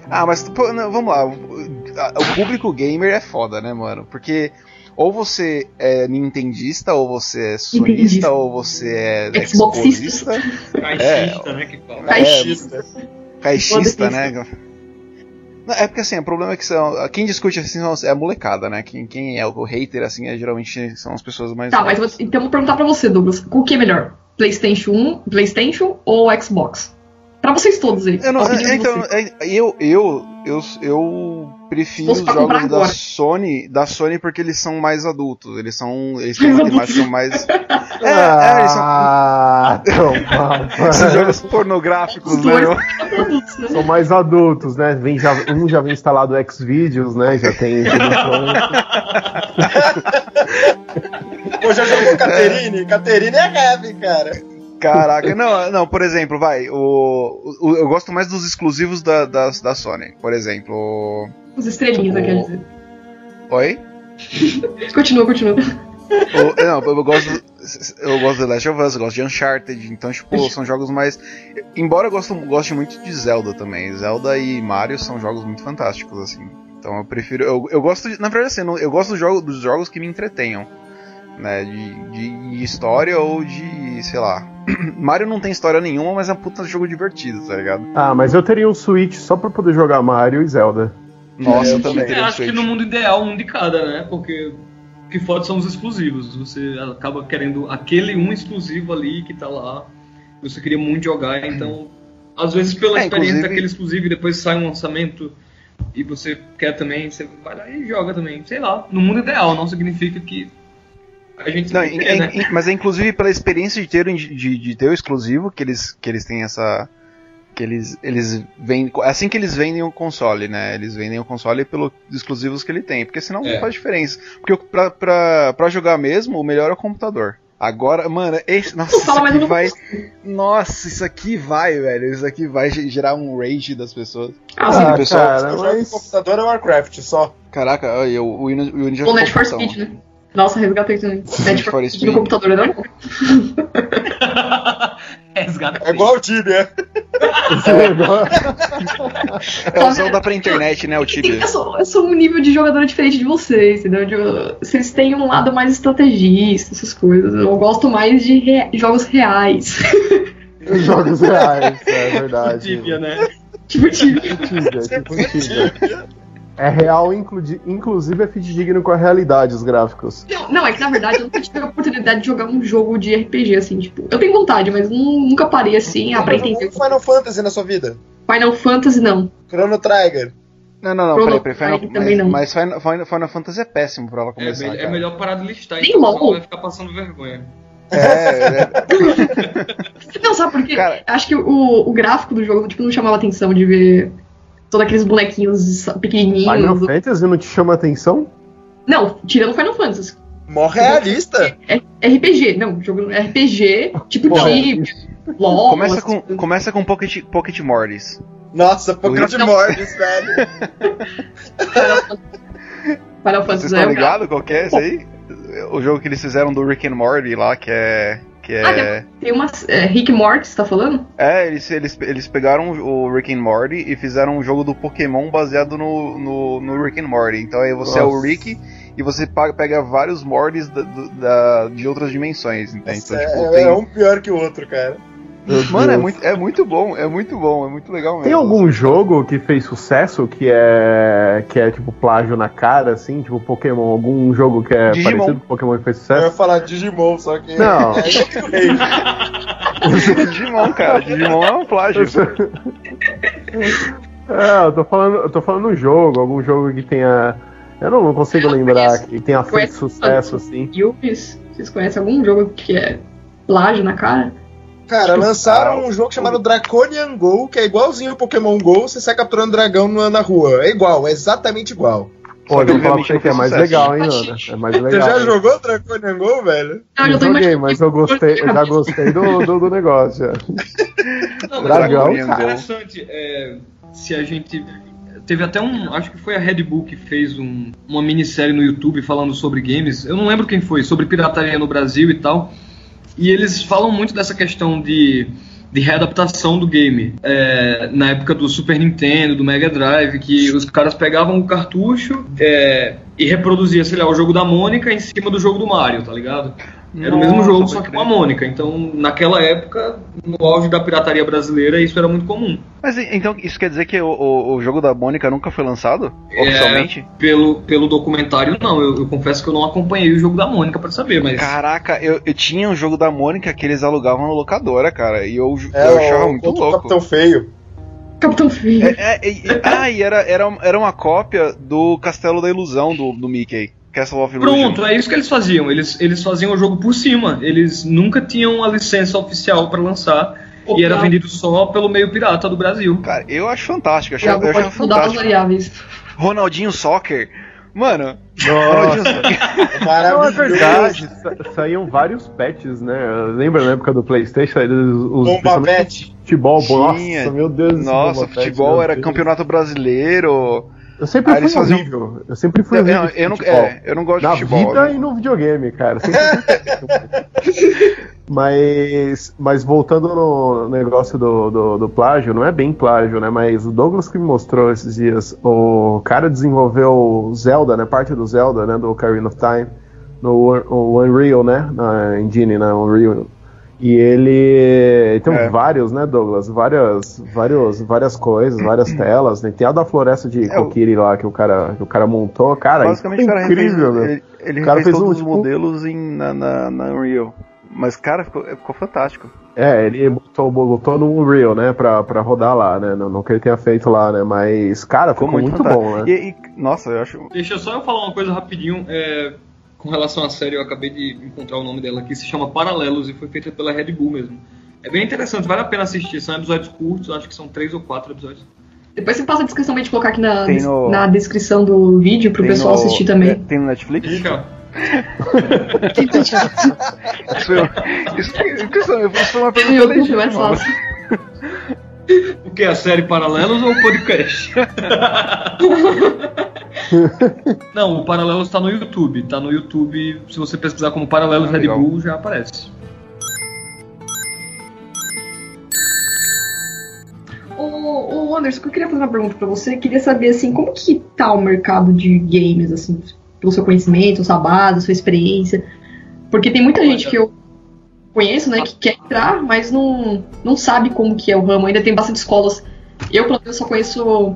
Ah, mas pô, não, vamos lá. O, o público gamer é foda, né, mano? Porque ou você é nintendista, ou você é sonista, ou você é xboxista. Caixista, é, né, que fala. Caixista. É, caixista, né? É porque assim, o problema é que são, quem discute assim é a molecada, né? Quem, quem é o hater, assim, é, geralmente são as pessoas mais. Tá, mas você, então eu vou perguntar pra você, Douglas, o que é melhor? PlayStation 1, PlayStation ou Xbox? Pra vocês todos aí. Eu, não, é, então, é, eu, eu, eu, eu prefiro os jogos da Sony, da Sony porque eles são mais adultos. Eles são. Eles têm uma temática mais. é, é, eles são. Ah, Esses jogos pornográficos, né? São mais adultos, né? Vem já, um já vem instalado o Xvideos, né? Já tem. Pô, já jogou Caterine? Caterine é heavy, cara. Caraca, não, não, por exemplo, vai, o, o eu gosto mais dos exclusivos da, da, da Sony, por exemplo. Os estrelinhos, o... quer dizer. Oi? continua, continua. O, não, eu gosto, eu gosto de The Last of Us, eu gosto de Uncharted, então, tipo, são jogos mais. Embora eu goste, goste muito de Zelda também. Zelda e Mario são jogos muito fantásticos, assim. Então eu prefiro. Eu, eu gosto de. Na verdade, assim, eu gosto dos jogos, dos jogos que me entretenham né? De, de história ou de, sei lá. Mario não tem história nenhuma, mas é um puta jogo divertido, tá ligado? Ah, mas eu teria um Switch só pra poder jogar Mario e Zelda. Nossa, eu também. Eu acho que no mundo ideal, um de cada, né? Porque o que foda são os exclusivos. Você acaba querendo aquele um exclusivo ali que tá lá. Você queria muito jogar, então. Às vezes, pela é, experiência inclusive... daquele exclusivo e depois sai um lançamento e você quer também, você vai lá e joga também. Sei lá, no mundo ideal, não significa que a gente não, é, né? mas é inclusive pela experiência de ter, de, de ter o exclusivo que eles, que eles têm essa que eles eles vendem assim que eles vendem o console, né? Eles vendem o console pelos exclusivos que ele tem, porque senão é. não faz diferença. Porque pra, pra, pra jogar mesmo, o melhor é o computador. Agora, mano, esse, nossa, isso aqui vai. Nossa, isso aqui vai, velho. Isso aqui vai gerar um rage das pessoas. Ah, assim, pessoal, cara, mas... o computador é Warcraft só. Caraca, eu, o Win já O Net for Speed, né? Nossa, resgatei também. Net for Speed no computador, não? É igual o Tibia. é o Zelda pra internet, né, o Tibia. Eu sou, eu sou um nível de jogador diferente de vocês, entendeu? De, vocês têm um lado mais estrategista, essas coisas. Eu gosto mais de rea jogos reais. jogos reais, é verdade. Tipo Tibia, né? Tipo Tibia. Tibia, tipo Tibia. É real, inclusive é fidedigno com a realidade, os gráficos. Não, não, é que na verdade eu nunca tive a oportunidade de jogar um jogo de RPG, assim, tipo. Eu tenho vontade, mas nunca parei assim, a pra entender. Final Fantasy na sua vida? Final Fantasy não. Chrono Trigger. Não, não, não, Chrono peraí, peraí, Final, também não. mas Final, Final, Final Fantasy é péssimo pra ela começar. É, é melhor parar de listar, Nem então LOL. vai ficar passando vergonha. É, é. não, sabe por quê? Cara, Acho que o, o gráfico do jogo tipo, não chamava atenção de ver todos aqueles bonequinhos pequenininhos. Final Fantasy não te chama atenção? Não, tirando Final Fantasy. Mó realista. É, é RPG, não, jogo RPG, tipo Porra, LOL. Começa com, começa com Pocket, Pocket Mortis. Nossa, Pocket Mortis, velho. Final Fantasy Vocês estão é ligados qual que é esse aí? O jogo que eles fizeram do Rick and Morty lá, que é que é... Ah, tem umas. É, Rick Morty, você tá falando? É, eles, eles, eles pegaram o Rick and Morty e fizeram um jogo do Pokémon baseado no, no, no Rick and Morty. Então aí você Nossa. é o Rick e você pega vários Mortys da, da, de outras dimensões, entende? Então, tipo, é, tem... é um pior que o outro, cara. Mano, é muito, é muito bom, é muito bom, é muito legal mesmo. Tem algum jogo que fez sucesso que é que é tipo plágio na cara, assim, tipo Pokémon? Algum jogo que é Digimon. parecido com Pokémon que fez sucesso? Eu ia falar Digimon, só que. Não. É Digimon, cara, Digimon é um plágio. é, eu tô falando, eu tô falando um jogo, algum jogo que tenha. Eu não, não consigo lembrar que tenha feito sucesso, assim. Yuppies. Vocês conhecem algum jogo que é plágio na cara? Cara, lançaram um jogo chamado Draconian Go, que é igualzinho ao Pokémon Go, você sai capturando dragão na, rua. É igual, é exatamente igual. Pô, eu vou falar pra você que é mais legal, hein, Ana? É mais legal. Você já hein? jogou Draconian Go, velho? Ah, Eu joguei, mas eu gostei, eu já gostei do, do, do negócio. Não, Dragão, é cara. interessante. é, se a gente. Teve até um. Acho que foi a Red Bull que fez um- uma minissérie no YouTube falando sobre games. Eu não lembro quem foi, sobre pirataria no Brasil e tal. E eles falam muito dessa questão de, de readaptação do game. É, na época do Super Nintendo, do Mega Drive, que os caras pegavam o cartucho é, e reproduzia, sei lá, o jogo da Mônica em cima do jogo do Mario, tá ligado? Era o mesmo Nossa, jogo, só que crer. com a Mônica. Então, naquela época, no auge da pirataria brasileira, isso era muito comum. Mas então isso quer dizer que o, o, o jogo da Mônica nunca foi lançado? É, Oficialmente? Pelo, pelo documentário, não. Eu, eu confesso que eu não acompanhei o jogo da Mônica pra saber, mas. Caraca, eu, eu tinha um jogo da Mônica que eles alugavam na locadora, cara. E eu, É, eu achava muito louco. Capitão Feio. Capitão Feio. É, é, é, ah, e era, era, era uma cópia do Castelo da Ilusão do, do Mickey. Castle of Illusion. Pronto, é isso que eles faziam. Eles, eles faziam o jogo por cima. Eles nunca tinham a licença oficial pra lançar. E era Opa. vendido só pelo meio pirata do Brasil. Cara, eu acho fantástico. Eu Já achava, eu achava pode mudar as fantástico. variáveis. Ronaldinho Soccer. Mano, Nossa. Ronaldinho Soccer. Não, é Maravilhoso. verdade. sa- Saíam vários patches, né? Lembra na época do Playstation? Eles- Os, Bomba Pet. Futebol, Tinha. nossa, meu Deus. Nossa, Pet, futebol era Deus. campeonato brasileiro. Eu sempre Ah, fui faziam- horrível. Eu sempre fui horrível. eu, não, é, eu não gosto Na de futebol. vida né? e no videogame, cara. Mas, mas voltando no negócio do, do, do plágio, não é bem plágio, né? Mas o Douglas que me mostrou esses dias, o cara desenvolveu Zelda, né? Parte do Zelda, né? Do Ocarina of Time, no Un- o Unreal, né? Na engine, na Unreal. E ele tem É. vários, né, Douglas? Várias, vários, várias coisas, várias telas. Né? Tem a da floresta de É, Kokiri lá que o cara, que o cara montou. Cara, Basicamente, cara é incrível, refez, meu. ele, ele O cara fez um, todos os tipo- modelos em, na, na, na Unreal. Mas, cara, ficou, ficou fantástico. É, ele botou, botou no Unreal, né, pra, pra rodar lá, né, não, não que ele tenha feito lá, né, mas, cara, ficou, muito, fantástico. bom, né. E, e, nossa, eu acho. Deixa só eu falar uma coisa rapidinho. é, com relação à série, eu acabei de encontrar o nome dela aqui. Se chama Paralelos e foi feita pela Red Bull mesmo. É bem interessante, vale a pena assistir. São episódios curtos, acho que são três ou quatro episódios. Depois você passa a descrição pra gente colocar aqui na, no- na descrição do vídeo pro tem pessoal no- assistir é, também. tem no Netflix? Fica. Isso, foi- isso, isso, isso foi uma Tem pergunta legítima. O que? A série Paralelos ou o podcast? Não, o Paralelos tá no YouTube. Tá no YouTube. Se você pesquisar como Paralelos Ah, Red legal. Bull, já aparece. Ô, ô, Anderson, eu queria fazer uma pergunta pra você. Eu queria saber, assim, como que tá o mercado de games, assim, pelo seu conhecimento, sua base, sua experiência? Porque tem muita gente que eu conheço, né, que quer entrar, mas não, não sabe como que é o ramo. Ainda tem bastante escolas. Eu, pelo menos, só conheço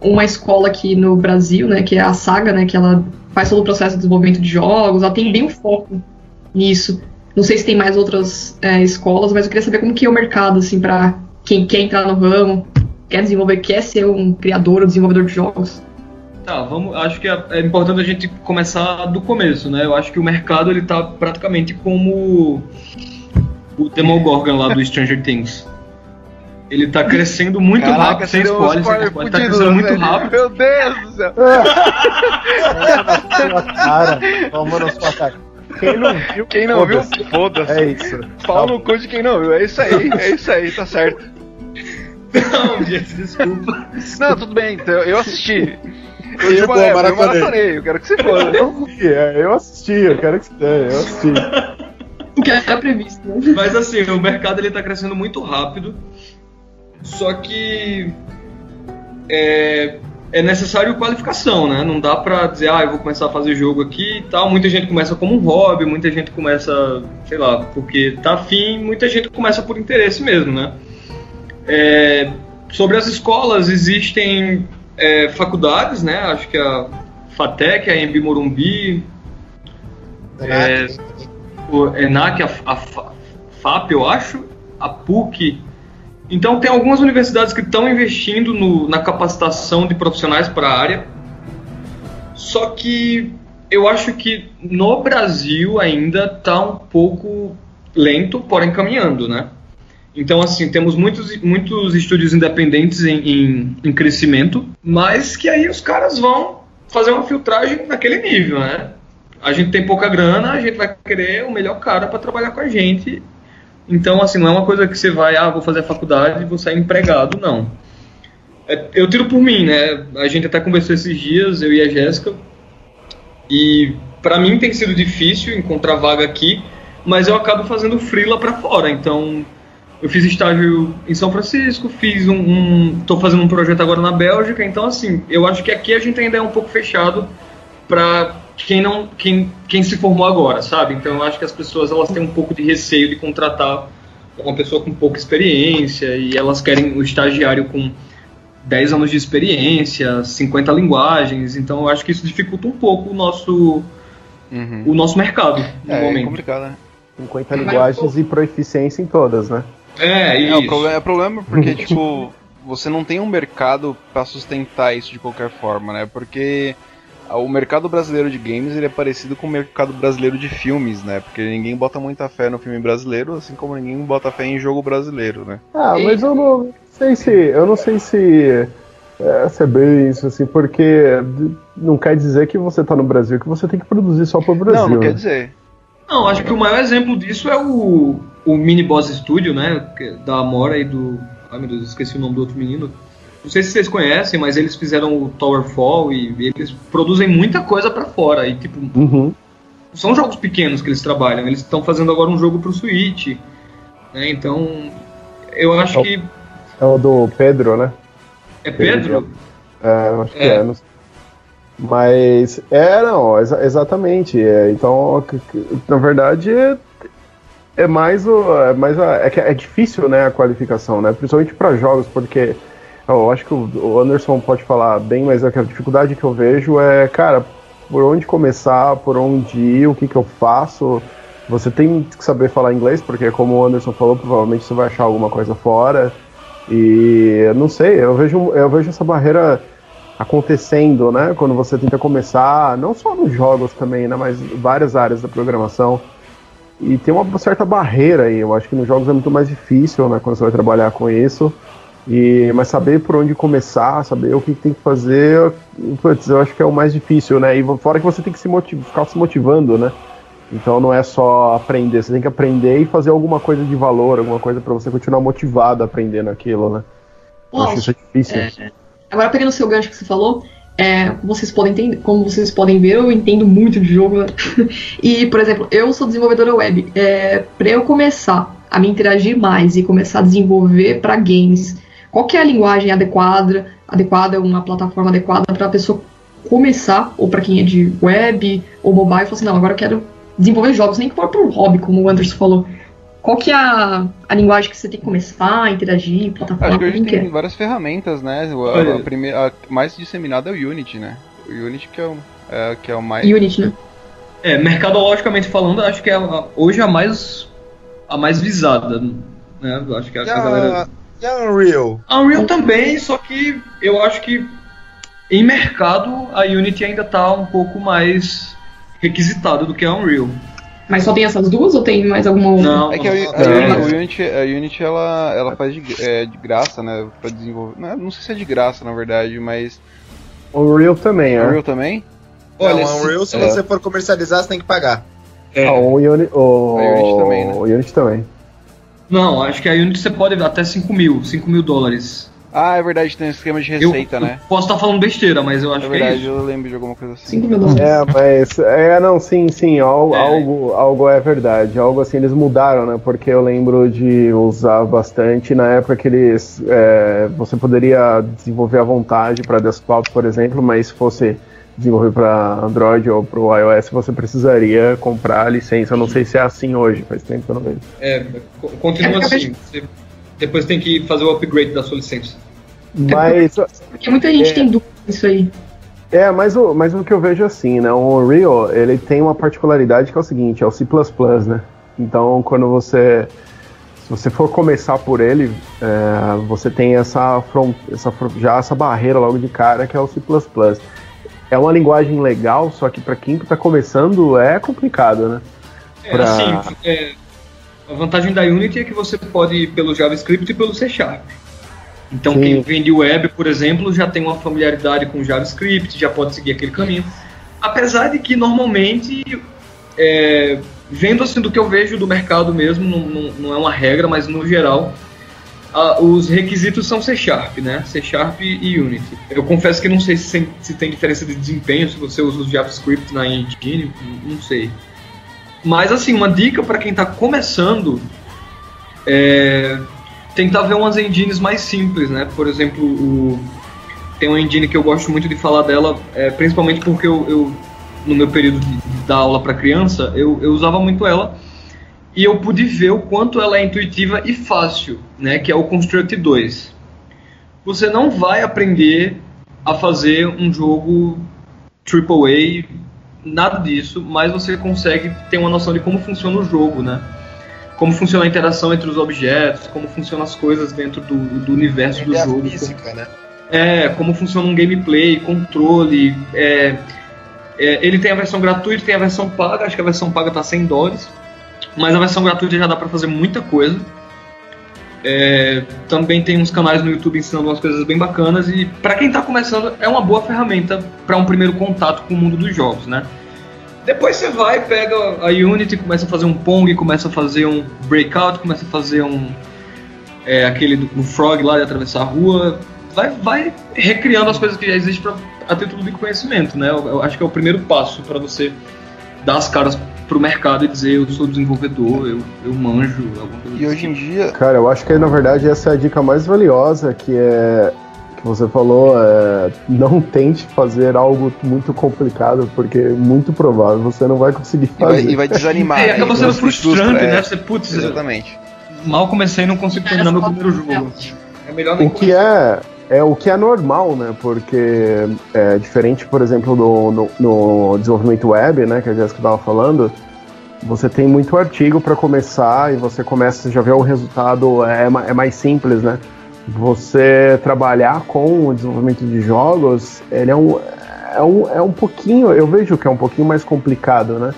uma escola aqui no Brasil, né, que é a Saga, né, que ela faz todo o processo de desenvolvimento de jogos, ela tem bem um foco nisso. Não sei se tem mais outras é, escolas, mas eu queria saber como que é o mercado, assim, pra quem quer entrar no ramo, quer desenvolver, quer ser um criador ou desenvolvedor de jogos. Tá, vamos. Acho que é, é importante a gente começar do começo, né? Eu acho que o mercado ele tá praticamente como o Demogorgon lá do Stranger Things. Ele tá crescendo muito rápido, sem spoiler, sem spoiler, tá crescendo muito velho. rápido. Meu Deus do céu. sua cara, toma na sua cara. Quem não viu, Quem não viu, foda-se. foda-se. É isso. Pau no cu de quem não viu. É isso aí, é isso aí, tá certo. Não, gente, desculpa. Não, tudo bem, então eu assisti. Eu, eu, boa, eu, eu maratonei. eu quero que você foda. Eu é, eu assisti, eu quero que você é, eu assisti. O que era previsto, né? Mas assim, o mercado ele tá crescendo muito rápido. Só que é, é necessário qualificação, né? Não dá pra dizer, ah, eu vou começar a fazer jogo aqui e tal. Muita gente começa como um hobby, muita gente começa, sei lá, porque tá afim, muita gente começa por interesse mesmo, né? É, sobre as escolas, existem é, faculdades, né? Acho que a FATEC, a EMB Morumbi, é, o ENAC, a, a Fa- FAP, eu acho, a PUC. Então, tem algumas universidades que estão investindo no- na capacitação de profissionais para a área. Só que eu acho que no Brasil ainda tá um pouco lento, porém caminhando, né? Então, assim, temos muitos, muitos estúdios independentes em, em, em crescimento, mas que aí os caras vão fazer uma filtragem naquele nível, né? A gente tem pouca grana, a gente vai querer o melhor cara para trabalhar com a gente. Então, assim, não é uma coisa que você vai, ah, vou fazer a faculdade e vou sair empregado, não. É, eu tiro por mim, né? A gente até conversou esses dias, eu e a Jéssica, e para mim tem sido difícil encontrar vaga aqui, mas eu acabo fazendo freela para fora. Então, eu fiz estágio em São Francisco, fiz um, um, tô fazendo um projeto agora na Bélgica. Então, assim, eu acho que aqui a gente ainda é um pouco fechado para quem não, quem, quem se formou agora, sabe? Então, eu acho que as pessoas elas têm um pouco de receio de contratar uma pessoa com pouca experiência e elas querem o estagiário com 10 anos de experiência, 50 linguagens, então eu acho que isso dificulta um pouco o nosso, uhum. o nosso mercado no é, momento. É complicado, né? 50 linguagens e proficiência em todas, né? É, isso. É, o problema, é problema porque, tipo, você não tem um mercado para sustentar isso de qualquer forma, né? Porque o mercado brasileiro de games ele é parecido com o mercado brasileiro de filmes, né? Porque ninguém bota muita fé no filme brasileiro, assim como ninguém bota fé em jogo brasileiro, né? Ah, mas eu não, sei se. Eu não sei se. É, se é bem isso, assim, porque não quer dizer que você tá no Brasil que você tem que produzir só pro Brasil. Não, não né? quer dizer. Não, acho que o maior exemplo disso é o, o Mini Boss Studio, né? Da Amora e do. Ai meu Deus, esqueci o nome do outro menino. Não sei se vocês conhecem, mas eles fizeram o Towerfall e eles produzem muita coisa para fora. E tipo. Uhum. São jogos pequenos que eles trabalham. Eles estão fazendo agora um jogo pro Switch. Né? Então. Eu acho que é o do Pedro, né? É Pedro? É, acho que é. é mas, é, não, exa exatamente. É, então, na verdade, é, é mais o. É, mais a, é, é difícil, né, a qualificação, né? Principalmente para jogos, porque eu acho que o Anderson pode falar bem, mas a dificuldade que eu vejo é, cara, por onde começar, por onde ir, o que, que eu faço. Você tem que saber falar inglês, porque como o Anderson falou, provavelmente você vai achar alguma coisa fora. E não sei, eu vejo, eu vejo essa barreira acontecendo, né? Quando você tenta começar, não só nos jogos também, né? Mas várias áreas da programação. E tem uma certa barreira aí. Eu acho que nos jogos é muito mais difícil, né? Quando você vai trabalhar com isso. E, mas saber por onde começar, saber o que tem que fazer, putz, eu acho que é o mais difícil, né? E fora que você tem que se motiv ficar se motivando, né? Então não é só aprender, você tem que aprender e fazer alguma coisa de valor, alguma coisa para você continuar motivado a aprender naquilo, né? Eu acho isso é difícil. É, agora pegando o seu gancho que você falou, é, como, vocês podem entender, como vocês podem ver, eu entendo muito de jogo. Né? e, por exemplo, eu sou desenvolvedora web. É, para eu começar a me interagir mais e começar a desenvolver para games, qual que é a linguagem adequada, adequada, uma plataforma adequada para a pessoa começar, ou para quem é de web ou mobile, falar assim, não, agora eu quero desenvolver jogos, nem que for por hobby, como o Anderson falou. Qual que é a, a linguagem que você tem que começar a interagir, plataforma? Acho que hoje tem é? várias ferramentas, né? A, a, primeira, a mais disseminada é o Unity, né? O Unity que é o, é, que é o mais... Unity, né? É, mercadologicamente falando, acho que é a, hoje a mais a mais visada, né? Acho que a, a galera... E a Unreal? A Unreal também, só que eu acho que em mercado a Unity ainda está um pouco mais requisitado do que a Unreal. Mas só tem essas duas ou tem mais alguma outra? Não, é que a, a, a, Unity, a Unity ela, ela faz de, é, de graça, né? Pra desenvolver. Não, não, sei se é de graça, na verdade, mas. O Unreal também, é. Unreal também? Olha, não, Unreal, se é. você for comercializar, você tem que pagar. É. Ah, o, Uni, o, a Unity também, né? O Unity também. Não, acho que a Unity você pode até 5 mil, 5 mil dólares. Ah, é verdade, tem um esquema de receita, eu, né? Eu posso estar falando besteira, mas eu acho é verdade, que é isso. eu lembro de alguma coisa assim. 5 mil dólares. É, mas. É, não, sim, sim, algo, é. algo, algo é verdade. Algo assim, eles mudaram, né? Porque eu lembro de usar bastante na época que eles. É, você poderia desenvolver à vontade para desktop, por exemplo, mas se fosse desenvolver para Android ou para o iOS, você precisaria comprar a licença. Eu não sei se é assim hoje, faz tempo que eu não vejo. É, continua é assim. Você depois tem que fazer o upgrade da sua licença. Mas. Porque muita gente é, tem dúvida disso aí. É, mas o, mas o que eu vejo assim, né? O Unreal, ele tem uma particularidade que é o seguinte, é o C++, né? Então, quando você... Se você for começar por ele, é, você tem essa, front, essa já essa barreira logo de cara que é o C++. é uma linguagem legal, só que para quem tá começando é complicado, né? É, assim, é, a vantagem da Unity é que você pode ir pelo JavaScript e pelo C Sharp. Então Sim. quem vem de web, por exemplo, já tem uma familiaridade com JavaScript, já pode seguir aquele caminho. Apesar de que normalmente, é, vendo assim do que eu vejo do mercado mesmo, não, não, não é uma regra, mas no geral, a, os requisitos são C Sharp, né? C Sharp e Unity. Eu confesso que não sei se, se tem diferença de desempenho se você usa o JavaScript na engine, não sei. Mas assim, uma dica para quem está começando é tentar ver umas engines mais simples, né? Por exemplo, o, tem uma engine que eu gosto muito de falar dela, é, principalmente porque eu, eu, no meu período de, dar aula para criança, eu, eu usava muito ela e eu pude ver o quanto ela é intuitiva e fácil, né? Que é o Construct 2. Você não vai aprender a fazer um jogo AAA, nada disso, mas você consegue ter uma noção de como funciona o jogo, né? como funciona a interação entre os objetos, como funcionam as coisas dentro do, do universo do jogo. Física, como, né? É, como funciona um gameplay, controle. É, é, ele tem a versão gratuita tem a versão paga, acho que a versão paga tá 100 dólares, mas a versão gratuita já dá para fazer muita coisa. É, também tem uns canais no YouTube ensinando umas coisas bem bacanas e para quem está começando é uma boa ferramenta para um primeiro contato com o mundo dos jogos, né? Depois você vai, pega a Unity, começa a fazer um Pong, começa a fazer um Breakout, começa a fazer um. É, aquele do Frog lá de atravessar a rua. Vai, vai recriando as coisas que já existem para ter tudo de conhecimento, né? Eu, eu, acho que é o primeiro passo para você dar as caras pro mercado e dizer eu sou desenvolvedor, eu, eu manjo, alguma coisa E hoje em assim. dia. Cara, eu acho que na verdade essa é a dica mais valiosa, que é você falou, é, não tente fazer algo muito complicado, porque é muito provável você não vai conseguir fazer. E vai, e vai desanimar. É, acaba sendo frustrante, né? Você, putz, exatamente. Mal comecei e não consigo terminar meu primeiro jogo. É melhor O que é, é o que é normal, né? Porque é diferente, por exemplo, do, no, no desenvolvimento web, né? Que a Jéssica estava falando, você tem muito artigo para começar e você começa, já vê o resultado, é, é mais simples, né? você trabalhar com o desenvolvimento de jogos, ele é um, é um, é um pouquinho, eu vejo que é um pouquinho mais complicado, né?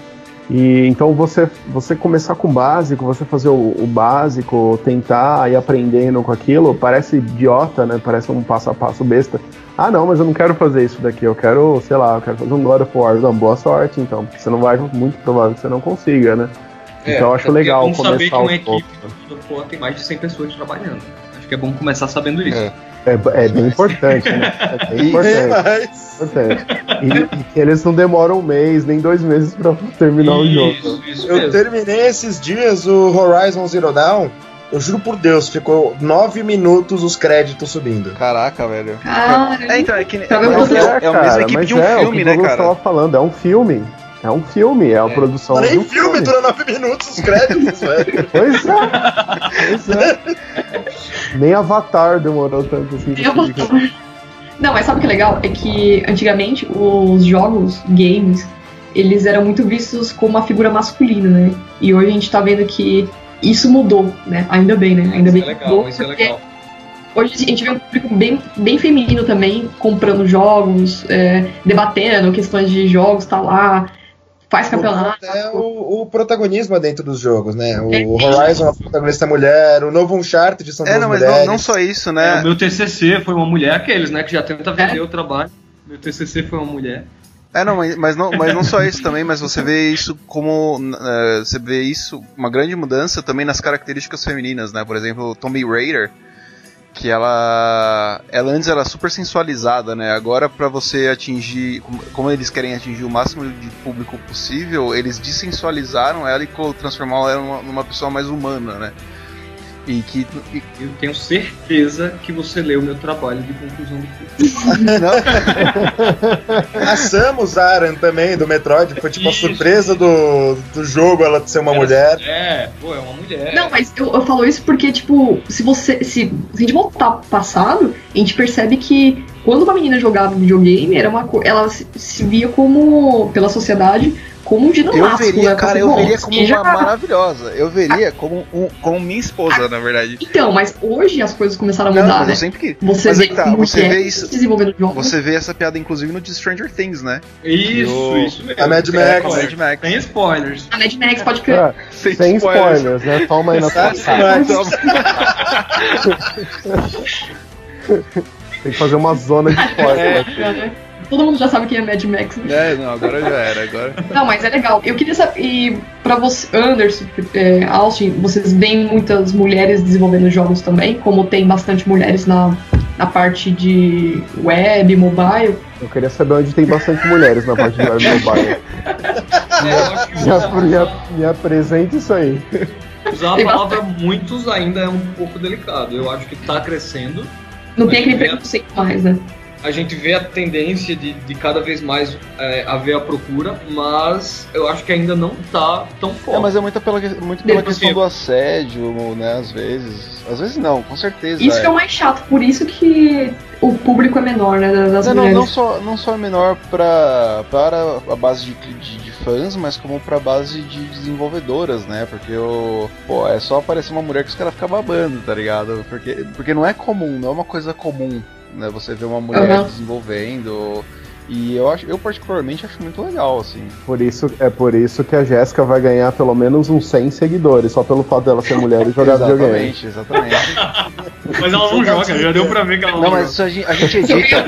E então você, você começar com o básico, você fazer o, o básico, tentar ir aprendendo com aquilo, parece idiota, né? Parece um passo a passo besta. Ah, não, mas eu não quero fazer isso daqui, eu quero, sei lá, eu quero fazer um God of War. Não, boa sorte então, porque você não vai, muito provável que você não consiga, né? É, então eu acho legal começar saber que uma equipe do tem mais de 100 pessoas trabalhando que é bom começar sabendo isso. É. É, é, bem importante, né? É bem importante. importante. E, e, que eles não demoram um mês, nem dois meses pra terminar isso, o jogo. Isso eu mesmo. terminei esses dias o Horizon Zero Dawn. Eu juro por Deus, ficou nove minutos os créditos subindo. Caraca, velho. Cara, é, então, é que tá é, é, é, a mesma equipe de um é, filme, né, cara? Eu tava falando, é um filme. É um filme, é a é. produção. Não, nem um filme, filme dura nove minutos os créditos, velho. Pois é. Pois é. nem Avatar demorou tanto assim. Não, mas sabe o que é legal? É que antigamente os jogos, games, eles eram muito vistos como uma figura masculina, né? E hoje a gente tá vendo que isso mudou, né? Ainda bem, né? Ainda isso bem é legal, mudou, isso é legal. Hoje a gente vê um público bem, bem feminino também, comprando jogos, é, debatendo questões de jogos, tá lá, faz campeonato. É o, o, protagonismo dentro dos jogos, né? O é. Horizon, a protagonista mulher, o novo Uncharted são é, duas não, mas mulheres. Não, não só isso, né? É, o meu TCC foi uma mulher, aqueles, né? Que já tenta vender é. o trabalho. Meu TCC foi uma mulher. É, não, mas não, mas não só isso também, mas você vê isso como. Uh, você vê isso, uma grande mudança também nas características femininas, né? Por exemplo, Tommy Raider que ela ela antes era super sensualizada, né? Agora para você atingir, como eles querem atingir o máximo de público possível, eles dessensualizaram ela e transformaram ela numa, numa pessoa mais humana, né? E que e, eu tenho certeza que você leu meu trabalho de conclusão do curso. a Samus Aran também, do Metroid, foi tipo Isso. a surpresa do, do jogo ela ser uma mulher. É, pô, é uma mulher. Não, mas eu, eu falo isso porque, tipo, se você. Se, se a gente voltar pro passado, a gente percebe que quando uma menina jogava videogame, era uma ela se, se via como, pela sociedade, como de Eu veria, né? cara, eu Bom, veria como seja- uma maravilhosa. Eu veria como, um, como minha esposa, na verdade. Então, mas hoje as coisas começaram a Não, mudar, mas né? sempre que. Você Mas é vê que tá, você vê isso. desenvolvendo jogos. Você vê essa piada, inclusive, no de Stranger Things, né? Isso, Eu- isso mesmo. A Mad É, Max. com Mad Max. Tem spoilers. A Mad Max pode crer. É, Sem sem spoilers. spoilers, né? Toma aí na sua cara. Tem que fazer uma zona de spoilers. aqui. Todo mundo já sabe quem é Mad Max. né? É, não, agora já era. Agora. Não, mas é legal. Eu queria saber, e pra você, Anderson, é, Austin, vocês veem muitas mulheres desenvolvendo jogos também, como tem bastante mulheres na, na parte de web, mobile. Eu queria saber onde tem bastante mulheres na parte de web mobile. É, que Me, apresente isso aí. usar a Tem palavra muitos ainda é um pouco delicado. Eu acho que tá crescendo. Não tem aquele É. preconceito mais, né? A gente vê a tendência de, de cada vez mais é, haver a procura, mas eu acho que ainda não tá tão forte. É, mas é muito pela, muito pela questão do assédio, né? Às vezes. Às vezes não, com certeza. Isso que é o mais chato, por isso que o público é menor, né? Das Não, não, mulheres. não só, não só é menor pra, para a base de, de, de fãs, mas como pra base de desenvolvedoras, né? Porque o, pô, é só aparecer uma mulher que os caras ficam babando, tá ligado? Porque, porque não é comum, não é uma coisa comum, né? Você ver uma mulher Aham. desenvolvendo. E eu, acho, eu particularmente acho muito legal, assim. Por isso, é por isso que a Jéssica vai ganhar pelo menos uns 100 seguidores, só pelo fato dela ser mulher e jogar videogame. exatamente, exatamente. Mas ela não joga, já deu pra ver que ela não, não, joga. mas isso a gente, a gente edita.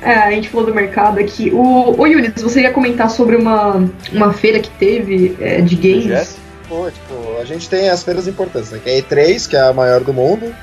É, a gente falou do mercado aqui. O, o Yunis, você ia comentar sobre uma, uma feira que teve é, de games? Pô, tipo, a gente tem as feiras importantes, né? Que é a E3, que é a maior do mundo.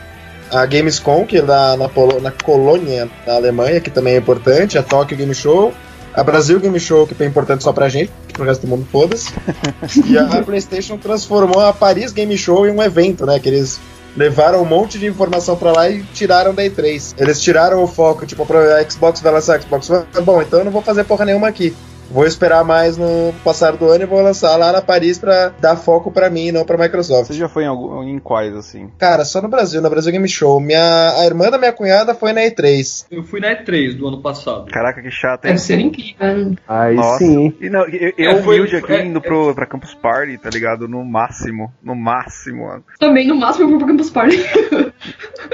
A Gamescom, que é na, na, Polo- na Colônia, na Alemanha, que também é importante. A Tokyo Game Show. A Brasil Game Show, que é importante só pra gente, pro resto do mundo, foda-se. e a PlayStation transformou a Paris Game Show em um evento, né? Que eles levaram um monte de informação pra lá e tiraram da E3. Eles tiraram o foco, tipo, a Xbox vai lançar a Xbox One. Bom, então eu não vou fazer porra nenhuma aqui. Vou esperar mais no passar do ano e vou lançar lá na Paris pra dar foco pra mim e não pra Microsoft. Você já foi em, algum, em quais, assim? Cara, só no Brasil, na Brasil Game Show. Minha, a irmã da minha cunhada foi na E3. Eu fui na E3 do ano passado. Caraca, que chato, hein? Deve ser incrível. né? Aí Nossa. sim. E não, eu, eu É, foi- humilde aqui é, indo pro, pra Campus Party, tá ligado? No máximo. No máximo, mano. Também, no máximo, eu vou pro Campus Party.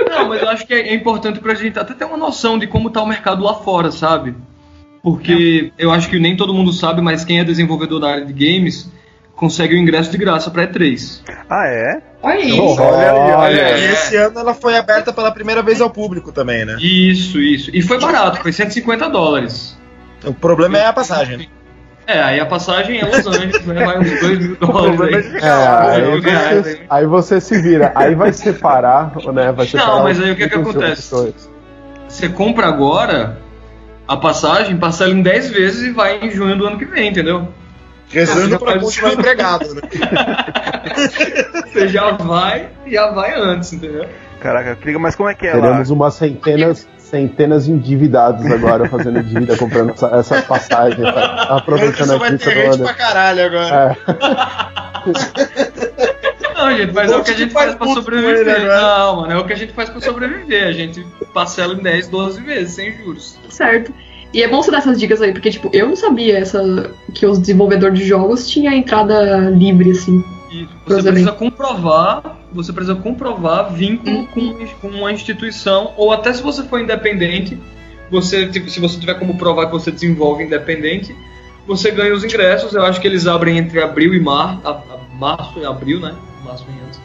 Não, mas eu acho que é, é importante pra gente até ter uma noção de como tá o mercado lá fora, sabe? Porque eu acho que nem todo mundo sabe, mas quem é desenvolvedor da área de games consegue o ingresso de graça pra E3. Ah, é? Olha isso. Olha aí, olha É. aí. E esse ano ela foi aberta pela primeira vez ao público também, né? Isso, isso. E foi barato, foi 150 dólares. O problema é a passagem. É, aí a passagem é Los Angeles, né? Vai uns 2 mil dólares aí. É, aí, Dois reais, você, aí você se vira. Aí vai separar, né? Vai separar mas os aí o que que acontece? Você compra agora a passagem, parcela em 10 vezes e vai em junho do ano que vem, entendeu? Rezando pra faz- continuar empregado, né? Você já vai, já vai antes, entendeu? Caraca, clica, mas como é que é Teremos lá? umas centenas, centenas de endividados agora fazendo dívida, comprando essa, essa passagem, tá? aproveitando Só a vai dica ter gente pra caralho agora. É, Não, gente, mas é o que a gente faz pra com ele sobreviver. Não, mano, é o que a gente faz pra sobreviver. A gente parcela em 10, 12 vezes, sem juros. Certo. E é bom você dar essas dicas aí, porque, tipo, eu não sabia essa, que os desenvolvedores de jogos tinham entrada livre, assim. E você precisa comprovar, você precisa comprovar vínculo com, com uma instituição, ou até se você for independente, você, tipo, se você tiver como provar que você desenvolve independente, você ganha os ingressos. Eu acho que eles abrem entre abril e mar, a- a- março e abril, né? Março antes.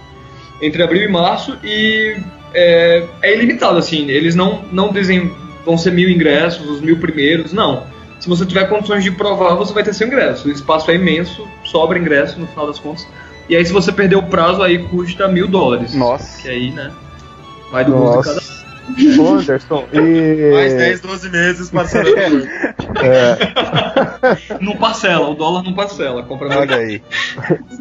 Entre abril e março e é, é ilimitado, assim. Eles não, não dizem vão ser mil ingressos, os mil primeiros, não. Se você tiver condições de provar, você vai ter seu ingresso. O espaço é imenso, sobra ingresso no final das contas. E aí, se você perder o prazo, aí custa mil dólares. Nossa. Que aí, né? Vai do gosto de cada Anderson, e. Mais 10, 12 meses parcelando. É, Não parcela, o dólar não parcela. Compra mais. Olha aí.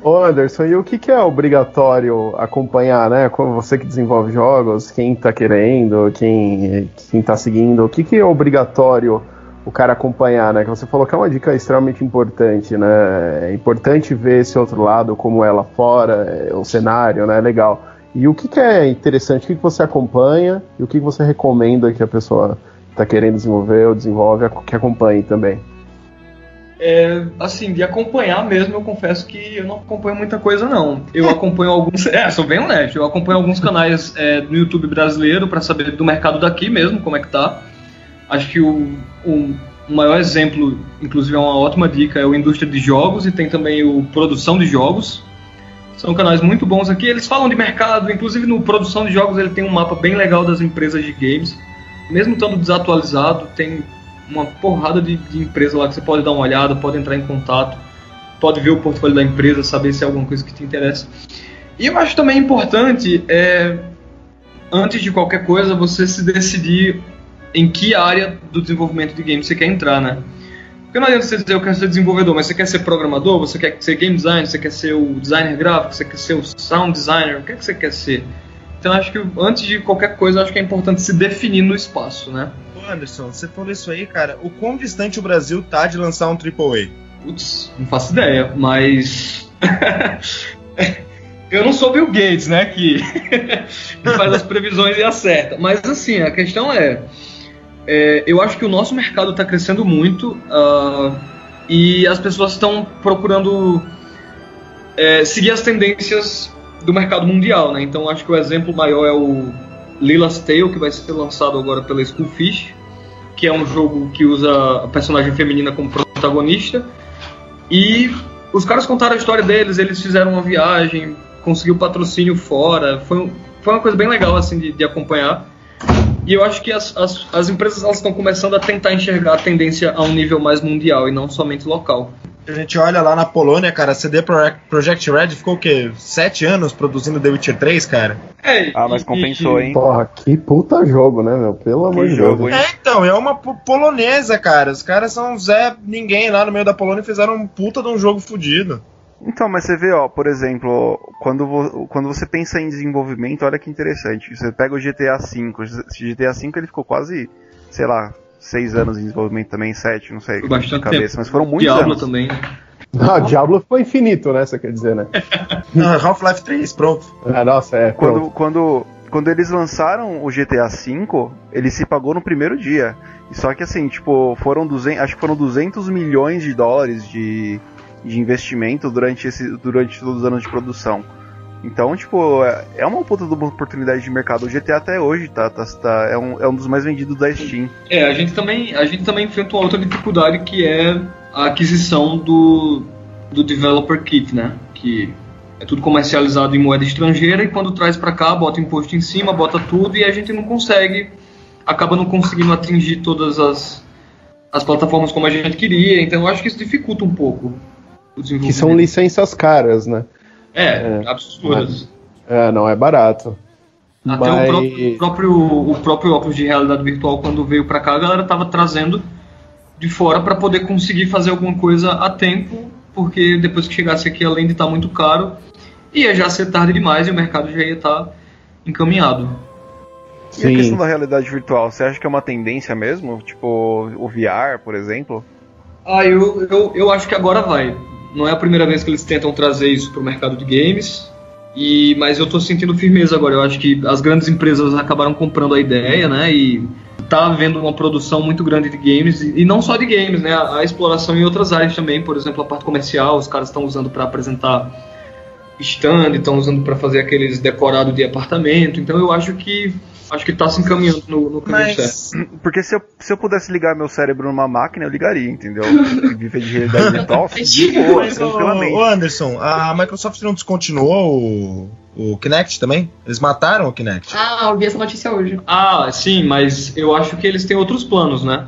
ô, Anderson, e o que, que é obrigatório acompanhar, né? Como você que desenvolve jogos, quem tá querendo, quem, quem tá seguindo, o que, que é obrigatório o cara acompanhar, né? Que você falou que é uma dica extremamente importante, né? É importante ver esse outro lado, como é lá fora, é, o cenário, né? Legal. E o que, que é interessante, o que, que você acompanha e o que, que você recomenda que a pessoa tá querendo desenvolver ou desenvolve, que acompanhe também. É, assim, de acompanhar mesmo, eu confesso que eu não acompanho muita coisa, não. Eu acompanho alguns. É, sou bem honesto. Eu acompanho alguns canais é, no YouTube brasileiro para saber do mercado daqui mesmo, como é que tá. Acho que o, o maior exemplo, inclusive é uma ótima dica, é o Indústria de Jogos e tem também o Produção de Jogos. São canais muito bons aqui. Eles falam de mercado, inclusive no Produção de Jogos ele tem um mapa bem legal das empresas de games. Mesmo estando desatualizado, tem uma porrada de, de empresa lá que você pode dar uma olhada, pode entrar em contato, pode ver o portfólio da empresa, saber se é alguma coisa que te interessa. E eu acho também importante, é, antes de qualquer coisa, você se decidir em que área do desenvolvimento de games você quer entrar, né? Porque não adianta você dizer eu quero ser desenvolvedor, mas você quer ser programador, você quer ser game designer, você quer ser o designer gráfico, você quer ser o sound designer, o que é que você quer ser? Então acho que antes de qualquer coisa, acho que é importante se definir no espaço, né? Anderson, você falou isso aí, cara. O quão distante o Brasil tá de lançar um AAA? Putz, não faço ideia, mas. Eu não sou Bill Gates, né? Que faz as previsões e acerta. Mas assim, a questão é, é eu acho que o nosso mercado está crescendo muito uh, e as pessoas estão procurando é, seguir as tendências do mercado mundial, né? Então acho que o exemplo maior é o Lila's Tale, que vai ser lançado agora pela Schoolfish, que é um jogo que usa a personagem feminina como protagonista. E os caras contaram a história deles, eles fizeram uma viagem, conseguiu patrocínio fora, foi, foi uma coisa bem legal assim de, de acompanhar. E eu acho que as, as, as empresas elas estão começando a tentar enxergar a tendência a um nível mais mundial e não somente local. A gente olha lá na Polônia, cara, a CD Projekt Red ficou o quê? Sete anos produzindo The Witcher 3, cara? É, ah, mas compensou, hein? Porra, que puta jogo, né, meu? Pelo amor de Deus. É, então, é uma polonesa, cara. Os caras são Zé Ninguém lá no meio da Polônia e fizeram um puta de um jogo fodido. Então, mas você vê, ó, por exemplo, quando, vo quando você pensa em desenvolvimento, olha que interessante. Você pega o GTA V, o GTA V ele ficou quase, sei lá, seis anos em desenvolvimento também, sete, não sei, bastante cabeça, tempo. mas foram muitos Diablo anos. também. Ah, Diablo foi infinito, né? Você quer dizer, né? Half-Life 3, pronto. Ah, nossa, é. Quando, pronto. quando, quando eles lançaram o GTA V, ele se pagou no primeiro dia. Só que assim, tipo, foram 200, acho que foram 200 milhões de dólares de, de investimento durante, esse, durante todos os anos de produção. Então, tipo, é, é uma puta de uma oportunidade de mercado. O GTA até hoje tá, tá, tá, é, um, é um dos mais vendidos da Steam. É, a gente também, a gente também enfrenta uma outra dificuldade que é a aquisição do, do Developer Kit, né? Que é tudo comercializado em moeda estrangeira e quando traz para cá, bota imposto em cima, bota tudo e a gente não consegue, acaba não conseguindo atingir todas as, as plataformas como a gente queria. Então eu acho que isso dificulta um pouco. Que são licenças caras, né? É, é absurdas. É, não é barato. Até Mas... o, próprio, o, próprio, o próprio óculos de realidade virtual, quando veio para cá, a galera tava trazendo de fora para poder conseguir fazer alguma coisa a tempo, porque depois que chegasse aqui, além de estar tá muito caro, ia já ser tarde demais e o mercado já ia estar tá encaminhado. Sim. E a questão da realidade virtual, você acha que é uma tendência mesmo? Tipo, o VR, por exemplo? Ah, eu, eu, eu acho que agora vai não é a primeira vez que eles tentam trazer isso para o mercado de games. E, mas eu estou sentindo firmeza agora. Eu acho que as grandes empresas acabaram comprando a ideia, né? E tá havendo uma produção muito grande de games e, não só de games, né? A, a, exploração em outras áreas também, por exemplo, a parte comercial, os caras estão usando para apresentar stand, estão usando para fazer aqueles decorados de apartamento. Então eu acho que acho que tá se encaminhando no, no caminho Mas, certo. Porque se eu, se eu pudesse ligar meu cérebro numa máquina, eu ligaria, entendeu? Viver de realidade virtual, de boa, Mas, tranquilamente. Ô, Anderson, a Microsoft não descontinuou o, o Kinect também? Eles mataram o Kinect? Ah, eu vi essa notícia hoje. Ah, sim, mas eu acho que eles têm outros planos, né?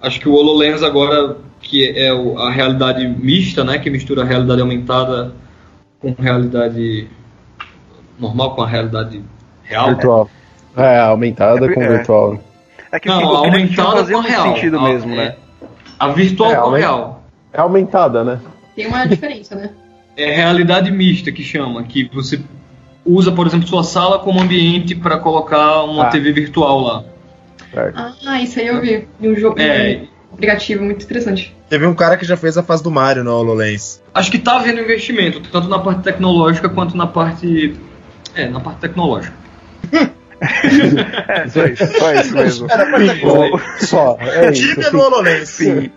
Acho que o HoloLens agora, que é a realidade mista, né? Que mistura a realidade aumentada com realidade normal, com a realidade real. Virtual. É, aumentada é, com é. virtual. É que não, tipo, aumentada com real. sentido a, mesmo, né? A virtual é, com a real. É aumentada, né? Tem uma diferença, né? É realidade mista que chama, que você usa, por exemplo, sua sala como ambiente para colocar uma ah. TV virtual lá. Certo. Ah, isso aí eu vi. Um jogo é, um aplicativo muito interessante. Teve um cara que já fez a fase do Mario no HoloLens. Acho que tá havendo investimento, tanto na parte tecnológica quanto na parte. É, na parte tecnológica. é, só isso, só isso mesmo. Só, é isso. Tibia no HoloLens. Sim.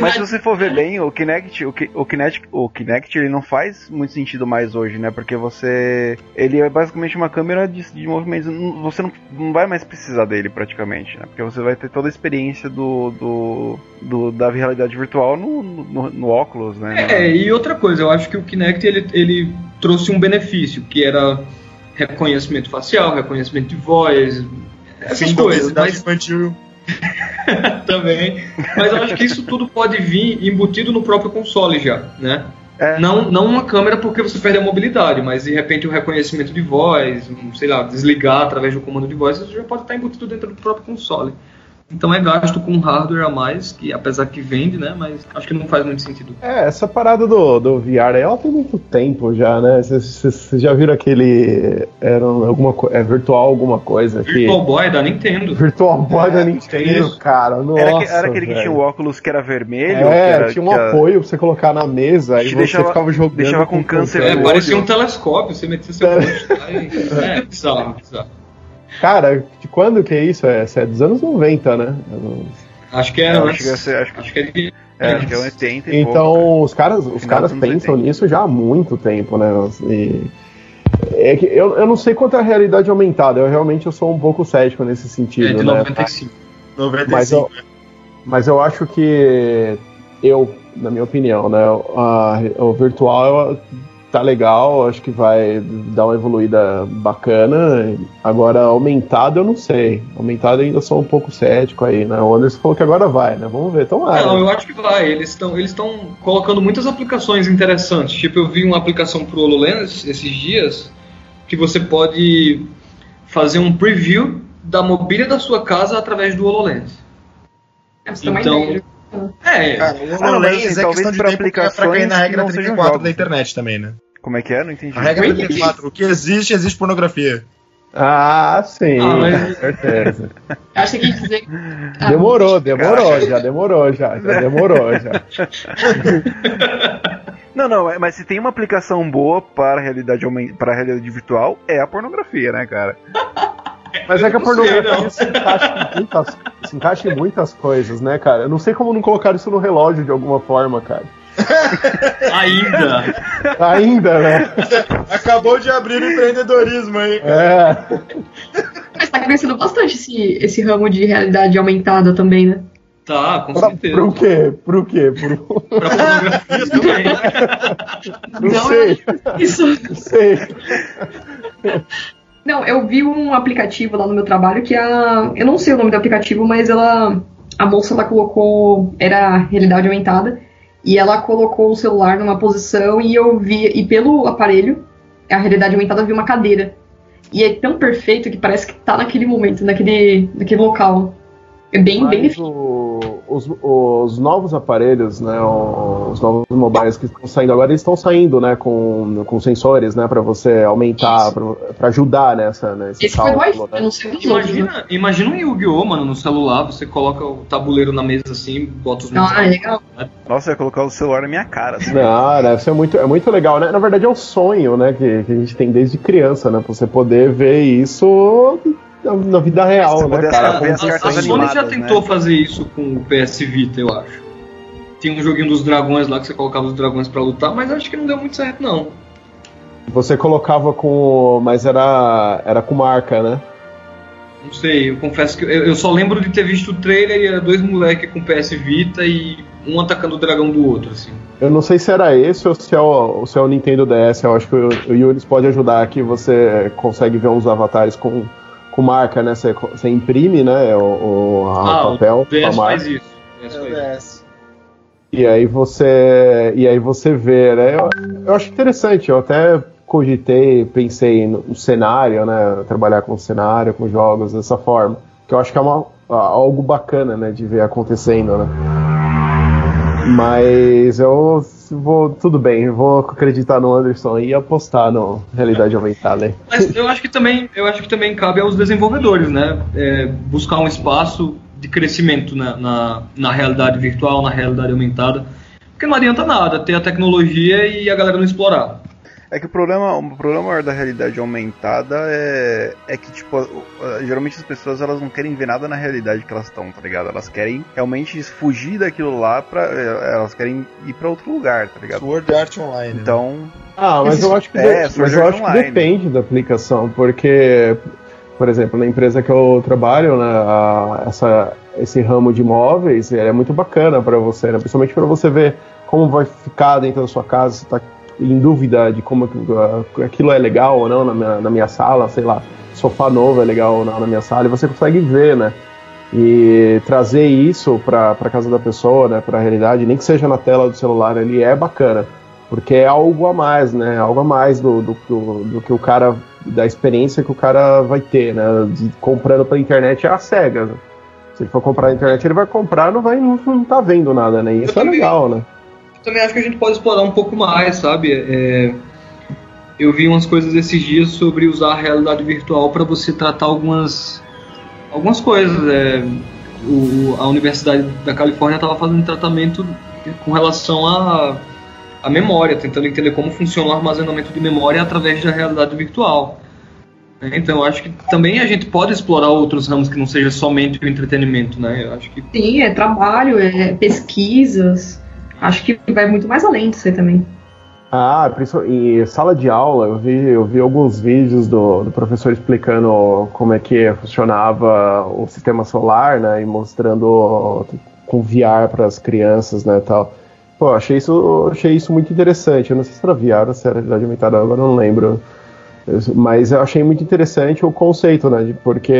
Mas se você for ver bem, o Kinect, o, Ki- o Kinect, o Kinect, ele não faz muito sentido mais hoje, né? Porque você, ele é basicamente uma câmera de, de movimentos. Você não, não vai mais precisar dele praticamente, né? Porque você vai ter toda a experiência do, do, do- da realidade virtual no, no, no óculos, né? É, e outra coisa, eu acho que o Kinect ele, ele trouxe um benefício, que era reconhecimento facial, reconhecimento de voz, essas Fim coisas, mas infantil. também. Mas eu acho que isso tudo pode vir embutido no próprio console já, né? É. Não, não uma câmera porque você perde a mobilidade, mas de repente o reconhecimento de voz, um, sei lá, desligar através do comando de voz, isso já pode estar embutido dentro do próprio console. Então é gasto com hardware a mais, que apesar que vende, né? Mas acho que não faz muito sentido. É, essa parada do, do VR aí, ela tem muito tempo já, né? Vocês já viram aquele. Era alguma é virtual alguma coisa que. Virtual Boy da Nintendo. Virtual Boy da É, Nintendo, isso. cara. Nossa, Era, que- era aquele que velho. tinha o óculos que era vermelho, É, que era, tinha um que era- apoio pra você colocar na mesa e você deixava- ficava jogando. deixava com câncer É, parecia um telescópio, você metia seu É. e- É, bizarro, bizarro. Cara, de quando que é isso? É, é dos anos 90, né? Acho que é Acho antes. que, acho, que- Acho que é de... é, acho que é um 80 e pouco. Então, os caras, os Final caras pensam 80. nisso já há muito tempo, né? E é que eu, eu não sei quanto é a realidade aumentada, eu realmente eu sou um pouco cético nesse É sentido, de né? 95. 95. Mas eu, mas eu acho que eu, na minha opinião, né, a- o virtual tá legal, acho que vai dar uma evoluída bacana. Agora, aumentado eu não sei. Aumentado eu ainda sou um pouco cético aí, né? O Anderson falou que agora vai, né? Vamos ver, tomara. Não, eu acho que vai. Eles estão eles estão colocando muitas aplicações interessantes. Tipo, eu vi uma aplicação pro HoloLens esses dias que você pode fazer um preview da mobília da sua casa através do HoloLens. É, Então- ideia. É, Cara, o HoloLens assim, é questão talvez de pra tempo que é pra cair na regra não sejam 34 jogos. da internet também, né? Como é que é? Não entendi. A regra Oi? 34, o que existe, existe pornografia. Ah, sim, Ah, mas- com certeza. Acho que tem que dizer. Ah, Demorou, demorou, já demorou, já, já demorou, já. Não, não, é- mas se tem uma aplicação boa para a realidade, para a realidade virtual, é a pornografia, né, cara? Mas é que a pornografia se encaixa, em muitas, se encaixa em muitas coisas, né, cara? Eu não sei como não colocar isso no relógio de alguma forma, cara. ainda. Ainda, né? Acabou de abrir o empreendedorismo aí. É. Mas tá crescendo bastante esse, esse ramo de realidade aumentada também, né? Tá, com Pra, certeza. pro quê? Pro quê? Pro... Pra pornografia também. Não, Não, sei, Isso. não sei. Não, eu vi um aplicativo lá no meu trabalho que a. Eu não sei o nome do aplicativo, mas ela. A moça ela colocou. Era realidade aumentada. E ela colocou o celular numa posição e eu vi. E pelo aparelho, a realidade aumentada vi uma cadeira. E é tão perfeito que parece que tá naquele momento, naquele, naquele local. É bem, bem Mas o- os, os novos aparelhos, né, os novos mobiles que estão saindo agora, eles estão saindo, né, com, com sensores, né, para você aumentar, para ajudar nessa, nesse Esse foi do cálculo, iPhone, eu né? não sei dos outros. né? Imagina, imagina um Yu-Gi-Oh, mano, no celular, você coloca o tabuleiro na mesa assim, bota os Ah, é legal. Nossa, eu ia colocar o celular na minha cara. Assim. Não, deve ser muito, é muito legal, né? Na verdade é um sonho, né, que, que a gente tem desde criança, né, pra você poder ver isso na, na vida real, né, cara? a, a cartas Sony já animadas, tentou né? fazer isso com o PS Vita, eu acho. Tinha um joguinho dos dragões lá que você colocava os dragões pra lutar, mas acho que não deu muito certo, não. Você colocava com, mas era, era com marca, né? Não sei, eu confesso que eu, eu só lembro de ter visto o trailer e era dois moleques com PS Vita e um atacando o dragão do outro, assim. Eu não sei se era esse ou se é o, ou se é o Nintendo DS. Eu acho que o, o Yunis pode ajudar aqui. Você consegue ver uns avatares com, com marca, né? Você, você imprime, né? O, o a ah, papel o com a DS marca. faz isso. o faz isso. E aí você. E aí você vê, né? Eu, eu acho interessante, eu até cogitei, pensei no, no cenário, né? Trabalhar com cenário, com jogos dessa forma. Que eu acho que é uma, algo bacana, né? De ver acontecendo, né? Mas eu vou. Tudo bem, vou acreditar no Anderson e apostar no realidade aumentada. hein? Mas eu acho que também, eu acho que também cabe aos desenvolvedores, né? É, buscar um espaço de crescimento na, na, na realidade virtual, na realidade aumentada. Porque não adianta nada ter a tecnologia e a galera não explorar. É que o problema, o problema maior da realidade aumentada é, é que, tipo, geralmente as pessoas elas não querem ver nada na realidade que elas estão, tá ligado? Elas querem realmente fugir daquilo lá pra. É, elas querem ir pra outro lugar, tá ligado? Sword Art Online. Né? Então. Né? Ah, mas eu acho que, é, mas eu acho que depende da aplicação, porque, por exemplo, na empresa que eu trabalho, né, a, essa, esse ramo de imóveis é muito bacana para você, né, principalmente para você ver como vai ficar dentro da sua casa, se está em dúvida de como aquilo é legal ou não na minha, na minha sala, sei lá, sofá novo é legal ou não na minha sala, e você consegue ver, né? E trazer isso para casa da pessoa, né, para a realidade, nem que seja na tela do celular, ele é bacana, porque é algo a mais, né? Algo a mais do, do, do, do que o cara, da experiência que o cara vai ter, né? De, comprando pela internet é a cega. Né? Se ele for comprar na internet, ele vai comprar, não vai, não, não tá vendo nada, né? E isso é legal, né? Também acho que a gente pode explorar um pouco mais, sabe? É, eu vi umas coisas esses dias sobre usar a realidade virtual para você tratar algumas, algumas coisas. É, o, a Universidade da Califórnia estava fazendo tratamento com relação à a, a memória, tentando entender como funciona o armazenamento de memória através da realidade virtual. Então, acho que também a gente pode explorar outros ramos que não seja somente o entretenimento, né? Eu acho que... Sim, é trabalho, é pesquisas acho que vai muito mais além disso aí também. Ah, em sala de aula, eu vi, eu vi alguns vídeos do, do professor explicando como é que funcionava o sistema solar, né, e mostrando com VR para as crianças, né, tal. Pô, achei isso, achei isso muito interessante. Eu não sei se era VR ou se era realidade aumentada, agora não lembro. Mas eu achei muito interessante o conceito, né, porque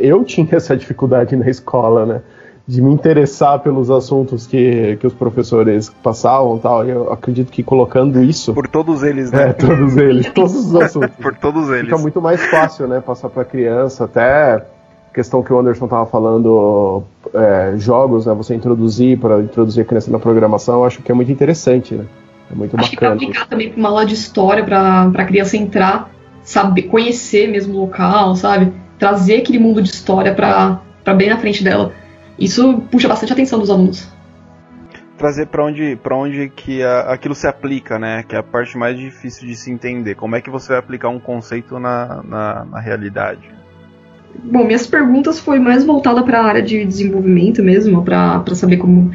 eu tinha essa dificuldade na escola, né de me interessar pelos assuntos que, que os professores passavam tal. Eu acredito que colocando isso. Por todos eles, né? É, todos eles, todos os assuntos. Por todos eles. Fica muito mais fácil, né? Passar para criança, até questão que o Anderson estava falando, é, jogos, né? Você introduzir para introduzir a criança na programação, eu acho que é muito interessante, né? É muito acho bacana. Acho que aplicar também para uma aula de história, para a criança entrar, saber, conhecer mesmo o local, sabe? Trazer aquele mundo de história para bem na frente dela isso puxa bastante a atenção dos alunos. Trazer para onde, pra onde que a, aquilo se aplica, né? Que é a parte mais difícil de se entender. Como é que você vai aplicar um conceito na, na, na realidade? Bom, minhas perguntas foi mais voltada para a área de desenvolvimento mesmo, para saber como.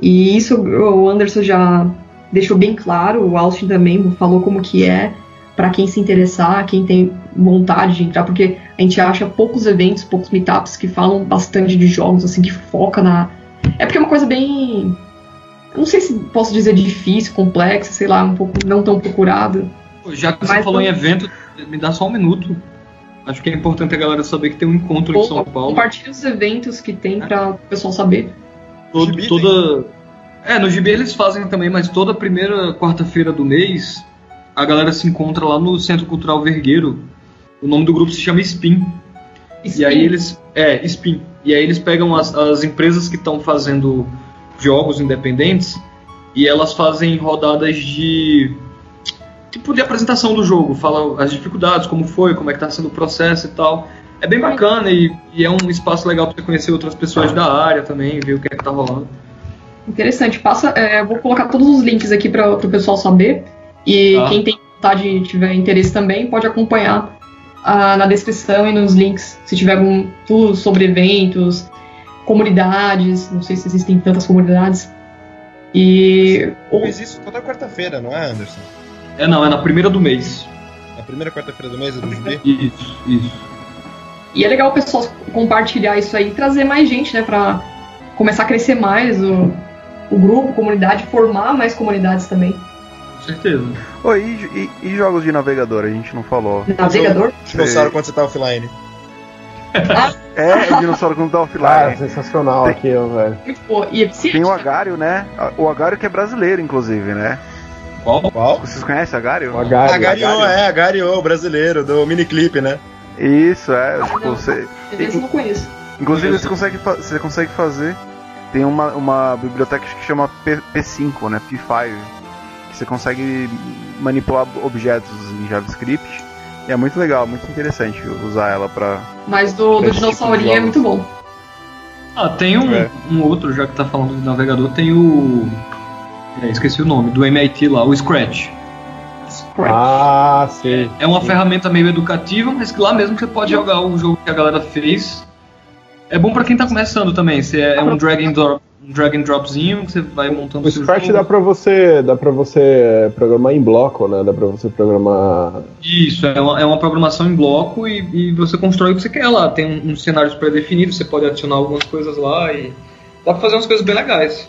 E isso o Anderson já deixou bem claro, o Austin também falou como que é para quem se interessar, quem tem vontade de entrar, porque a gente acha poucos eventos, poucos meetups que falam bastante de jogos, assim, que foca na. É porque é uma coisa bem. Não sei se posso dizer difícil, complexa, sei lá, um pouco não tão procurada. Já que você falou em evento, me dá só um minuto. Acho que é importante a galera saber que tem um encontro Ou, em São Paulo. Compartilha os eventos que tem é. para o pessoal saber. Todo, toda. É, no GB eles fazem também, mas toda primeira quarta-feira do mês a galera se encontra lá no Centro Cultural Vergueiro. O nome do grupo se chama Spin. Spin. E aí eles. É, Spin. E aí eles pegam as, as empresas que estão fazendo jogos independentes e elas fazem rodadas de. Tipo de apresentação do jogo, fala as dificuldades, como foi, como é que tá sendo o processo e tal. É bem bacana e, e é um espaço legal para você conhecer outras pessoas da área também, ver o que é que tá rolando. Interessante. Passa, é, vou colocar todos os links aqui para o pessoal saber. E tá. quem tem vontade e tiver interesse também pode acompanhar ah, na descrição e nos links, se tiver algum tudo sobre eventos, comunidades, não sei se existem tantas comunidades. E. Mas isso toda quarta-feira, não é, Anderson? É não, é na primeira do mês. Na primeira quarta-feira do mês, é do? Isso, isso. E é legal o pessoal compartilhar isso aí e trazer mais gente, né, pra começar a crescer mais o, o grupo, comunidade, formar mais comunidades também certeza. Oi, e, e, e, jogos de navegador? A gente não falou. Navegador? Dinossauro quando você tá offline. é, o dinossauro quando tá offline. Ah, sensacional aqui, velho. Pô, e Tem o Agário, né? O Agário que é brasileiro, inclusive, né? Qual? Qual? Vocês conhecem Agário? O Agário. Agario, é, Agario, brasileiro, do miniclip, né? Isso, é. Tipo, você... Esse não conheço. Inclusive, você consegue, você consegue fazer. Tem uma, uma biblioteca que chama P, P5, né? P5 que você consegue manipular objetos em JavaScript. E é muito legal, muito interessante usar ela pra. Mas do, do dinossaurinho tipo é muito bom. Ah, tem um, é. um outro, já que tá falando do navegador, tem o. É, esqueci o nome, do MIT lá, o Scratch. Ah, sim. É uma ferramenta meio educativa, mas que lá mesmo você pode jogar o jogo que a galera fez. É bom pra quem tá começando também. Você é um drag and drop, um drag and dropzinho que você vai montando O seu Scratch jogo. dá pra você, dá pra você programar em bloco, né? Dá pra você programar. Isso, é uma, é uma programação em bloco e, e você constrói o que você quer lá. Tem um- uns cenários pré-definidos, você pode adicionar algumas coisas lá e dá pra fazer umas coisas bem legais.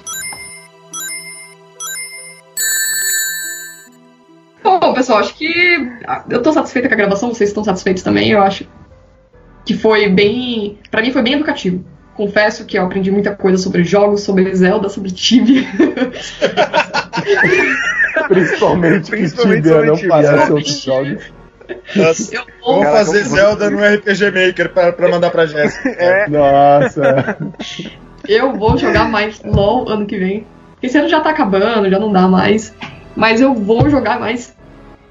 Bom, pessoal, acho que ah, eu tô satisfeita com a gravação, vocês estão satisfeitos também, eu acho. Que foi bem. Pra mim foi bem educativo. Confesso que eu aprendi muita coisa sobre jogos, sobre Zelda, sobre Tibia. Principalmente, Principalmente que Tibia sobre não Tibia. parece outros jogos. Nossa, Eu vou Caraca, fazer Zelda no RPG Maker pra, pra mandar pra Jéssica. É, Nossa. eu vou jogar mais LOL ano que vem. Esse ano já tá acabando, já não dá mais. Mas eu vou jogar mais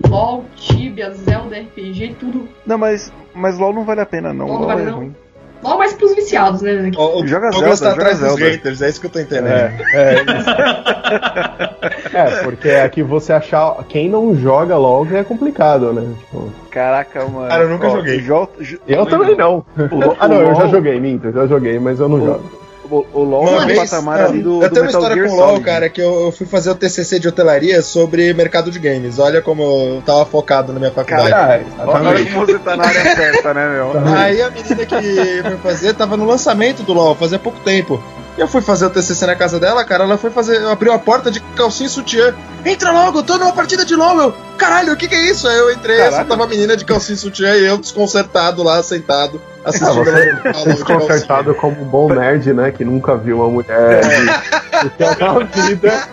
LOL, Tibia, Zelda, RPG, tudo. Não, mas, mas LOL não vale a pena, não. LOL LOL, não vale é não? ruim. LOL mais pros viciados, né? O, o Joga Douglas Zelda, tá atrás dos haters, é isso que eu tô entendendo. É, é isso. É, porque aqui você achar quem não joga LOL já é complicado, né? Tipo, Caraca, mano. Cara, eu nunca joguei. jo- eu também não. LOL- Ah, não, eu já joguei, minto, eu já joguei, mas eu não jogo. O, o LOL Uma é um vez, patamar não, ali do, eu do tenho uma Metal história Gear com o LoL, Solid. cara, que eu, eu fui fazer o TCC de hotelaria sobre mercado de games. Olha como eu tava focado na minha faculdade. Ah, Olha como você tá na área certa, né, meu? Aí a menina que foi fazer tava no lançamento do LoL, fazia pouco tempo. E eu fui fazer o TCC na casa dela, cara, ela foi fazer, abriu a porta de calcinha e sutiã. Entra logo, eu tô numa partida de LoL, eu. Caralho, o que que é isso? Aí eu entrei, Caraca. só tava a menina de calcinha e sutiã e eu desconcertado lá, sentado, Ah, assistindo você de calcinha. desconcertado como um bom nerd, né? Que nunca viu uma mulher tem uma vida,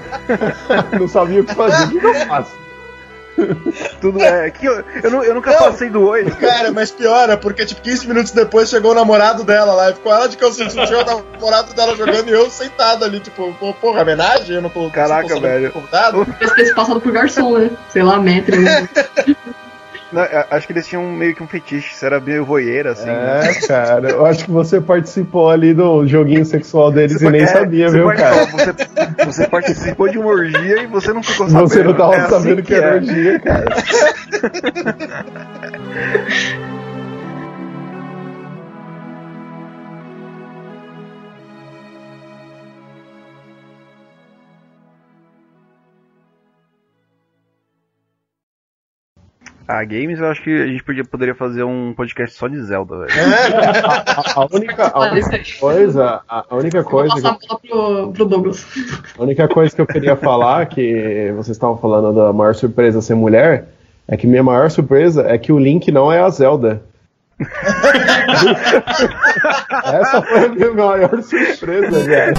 não sabia o que fazer. O que eu faço? Tudo é. Que eu, eu, eu nunca Não. passei do oi. Cara, mas piora, porque tipo 15 minutos depois chegou o namorado dela lá, e ficou ela de calcinha sutiã, o namorado dela jogando e eu sentado ali, tipo, porra, homenagem? Eu não tô. Caraca, velho. ter se passado por garçom, né? Sei lá, metro. Não, acho que eles tinham meio que um fetiche, você era meio voyeira, assim. né? É, cara, eu acho que você participou ali do joguinho sexual deles Você e nem é, sabia, viu, cara? Você, você participou de uma orgia e você não ficou sabendo. Você não tava É assim sabendo que era é. orgia, cara. Ah, games eu acho que a gente podia, poderia fazer um podcast só de Zelda, velho. A, a única, a única coisa, a a única Eu Vou coisa, passar que, a bola pro, pro Douglas. a única coisa que eu queria falar, que vocês estavam falando da maior surpresa ser mulher, é que minha maior surpresa é que o Link não é a Zelda. Essa foi a minha maior surpresa, velho.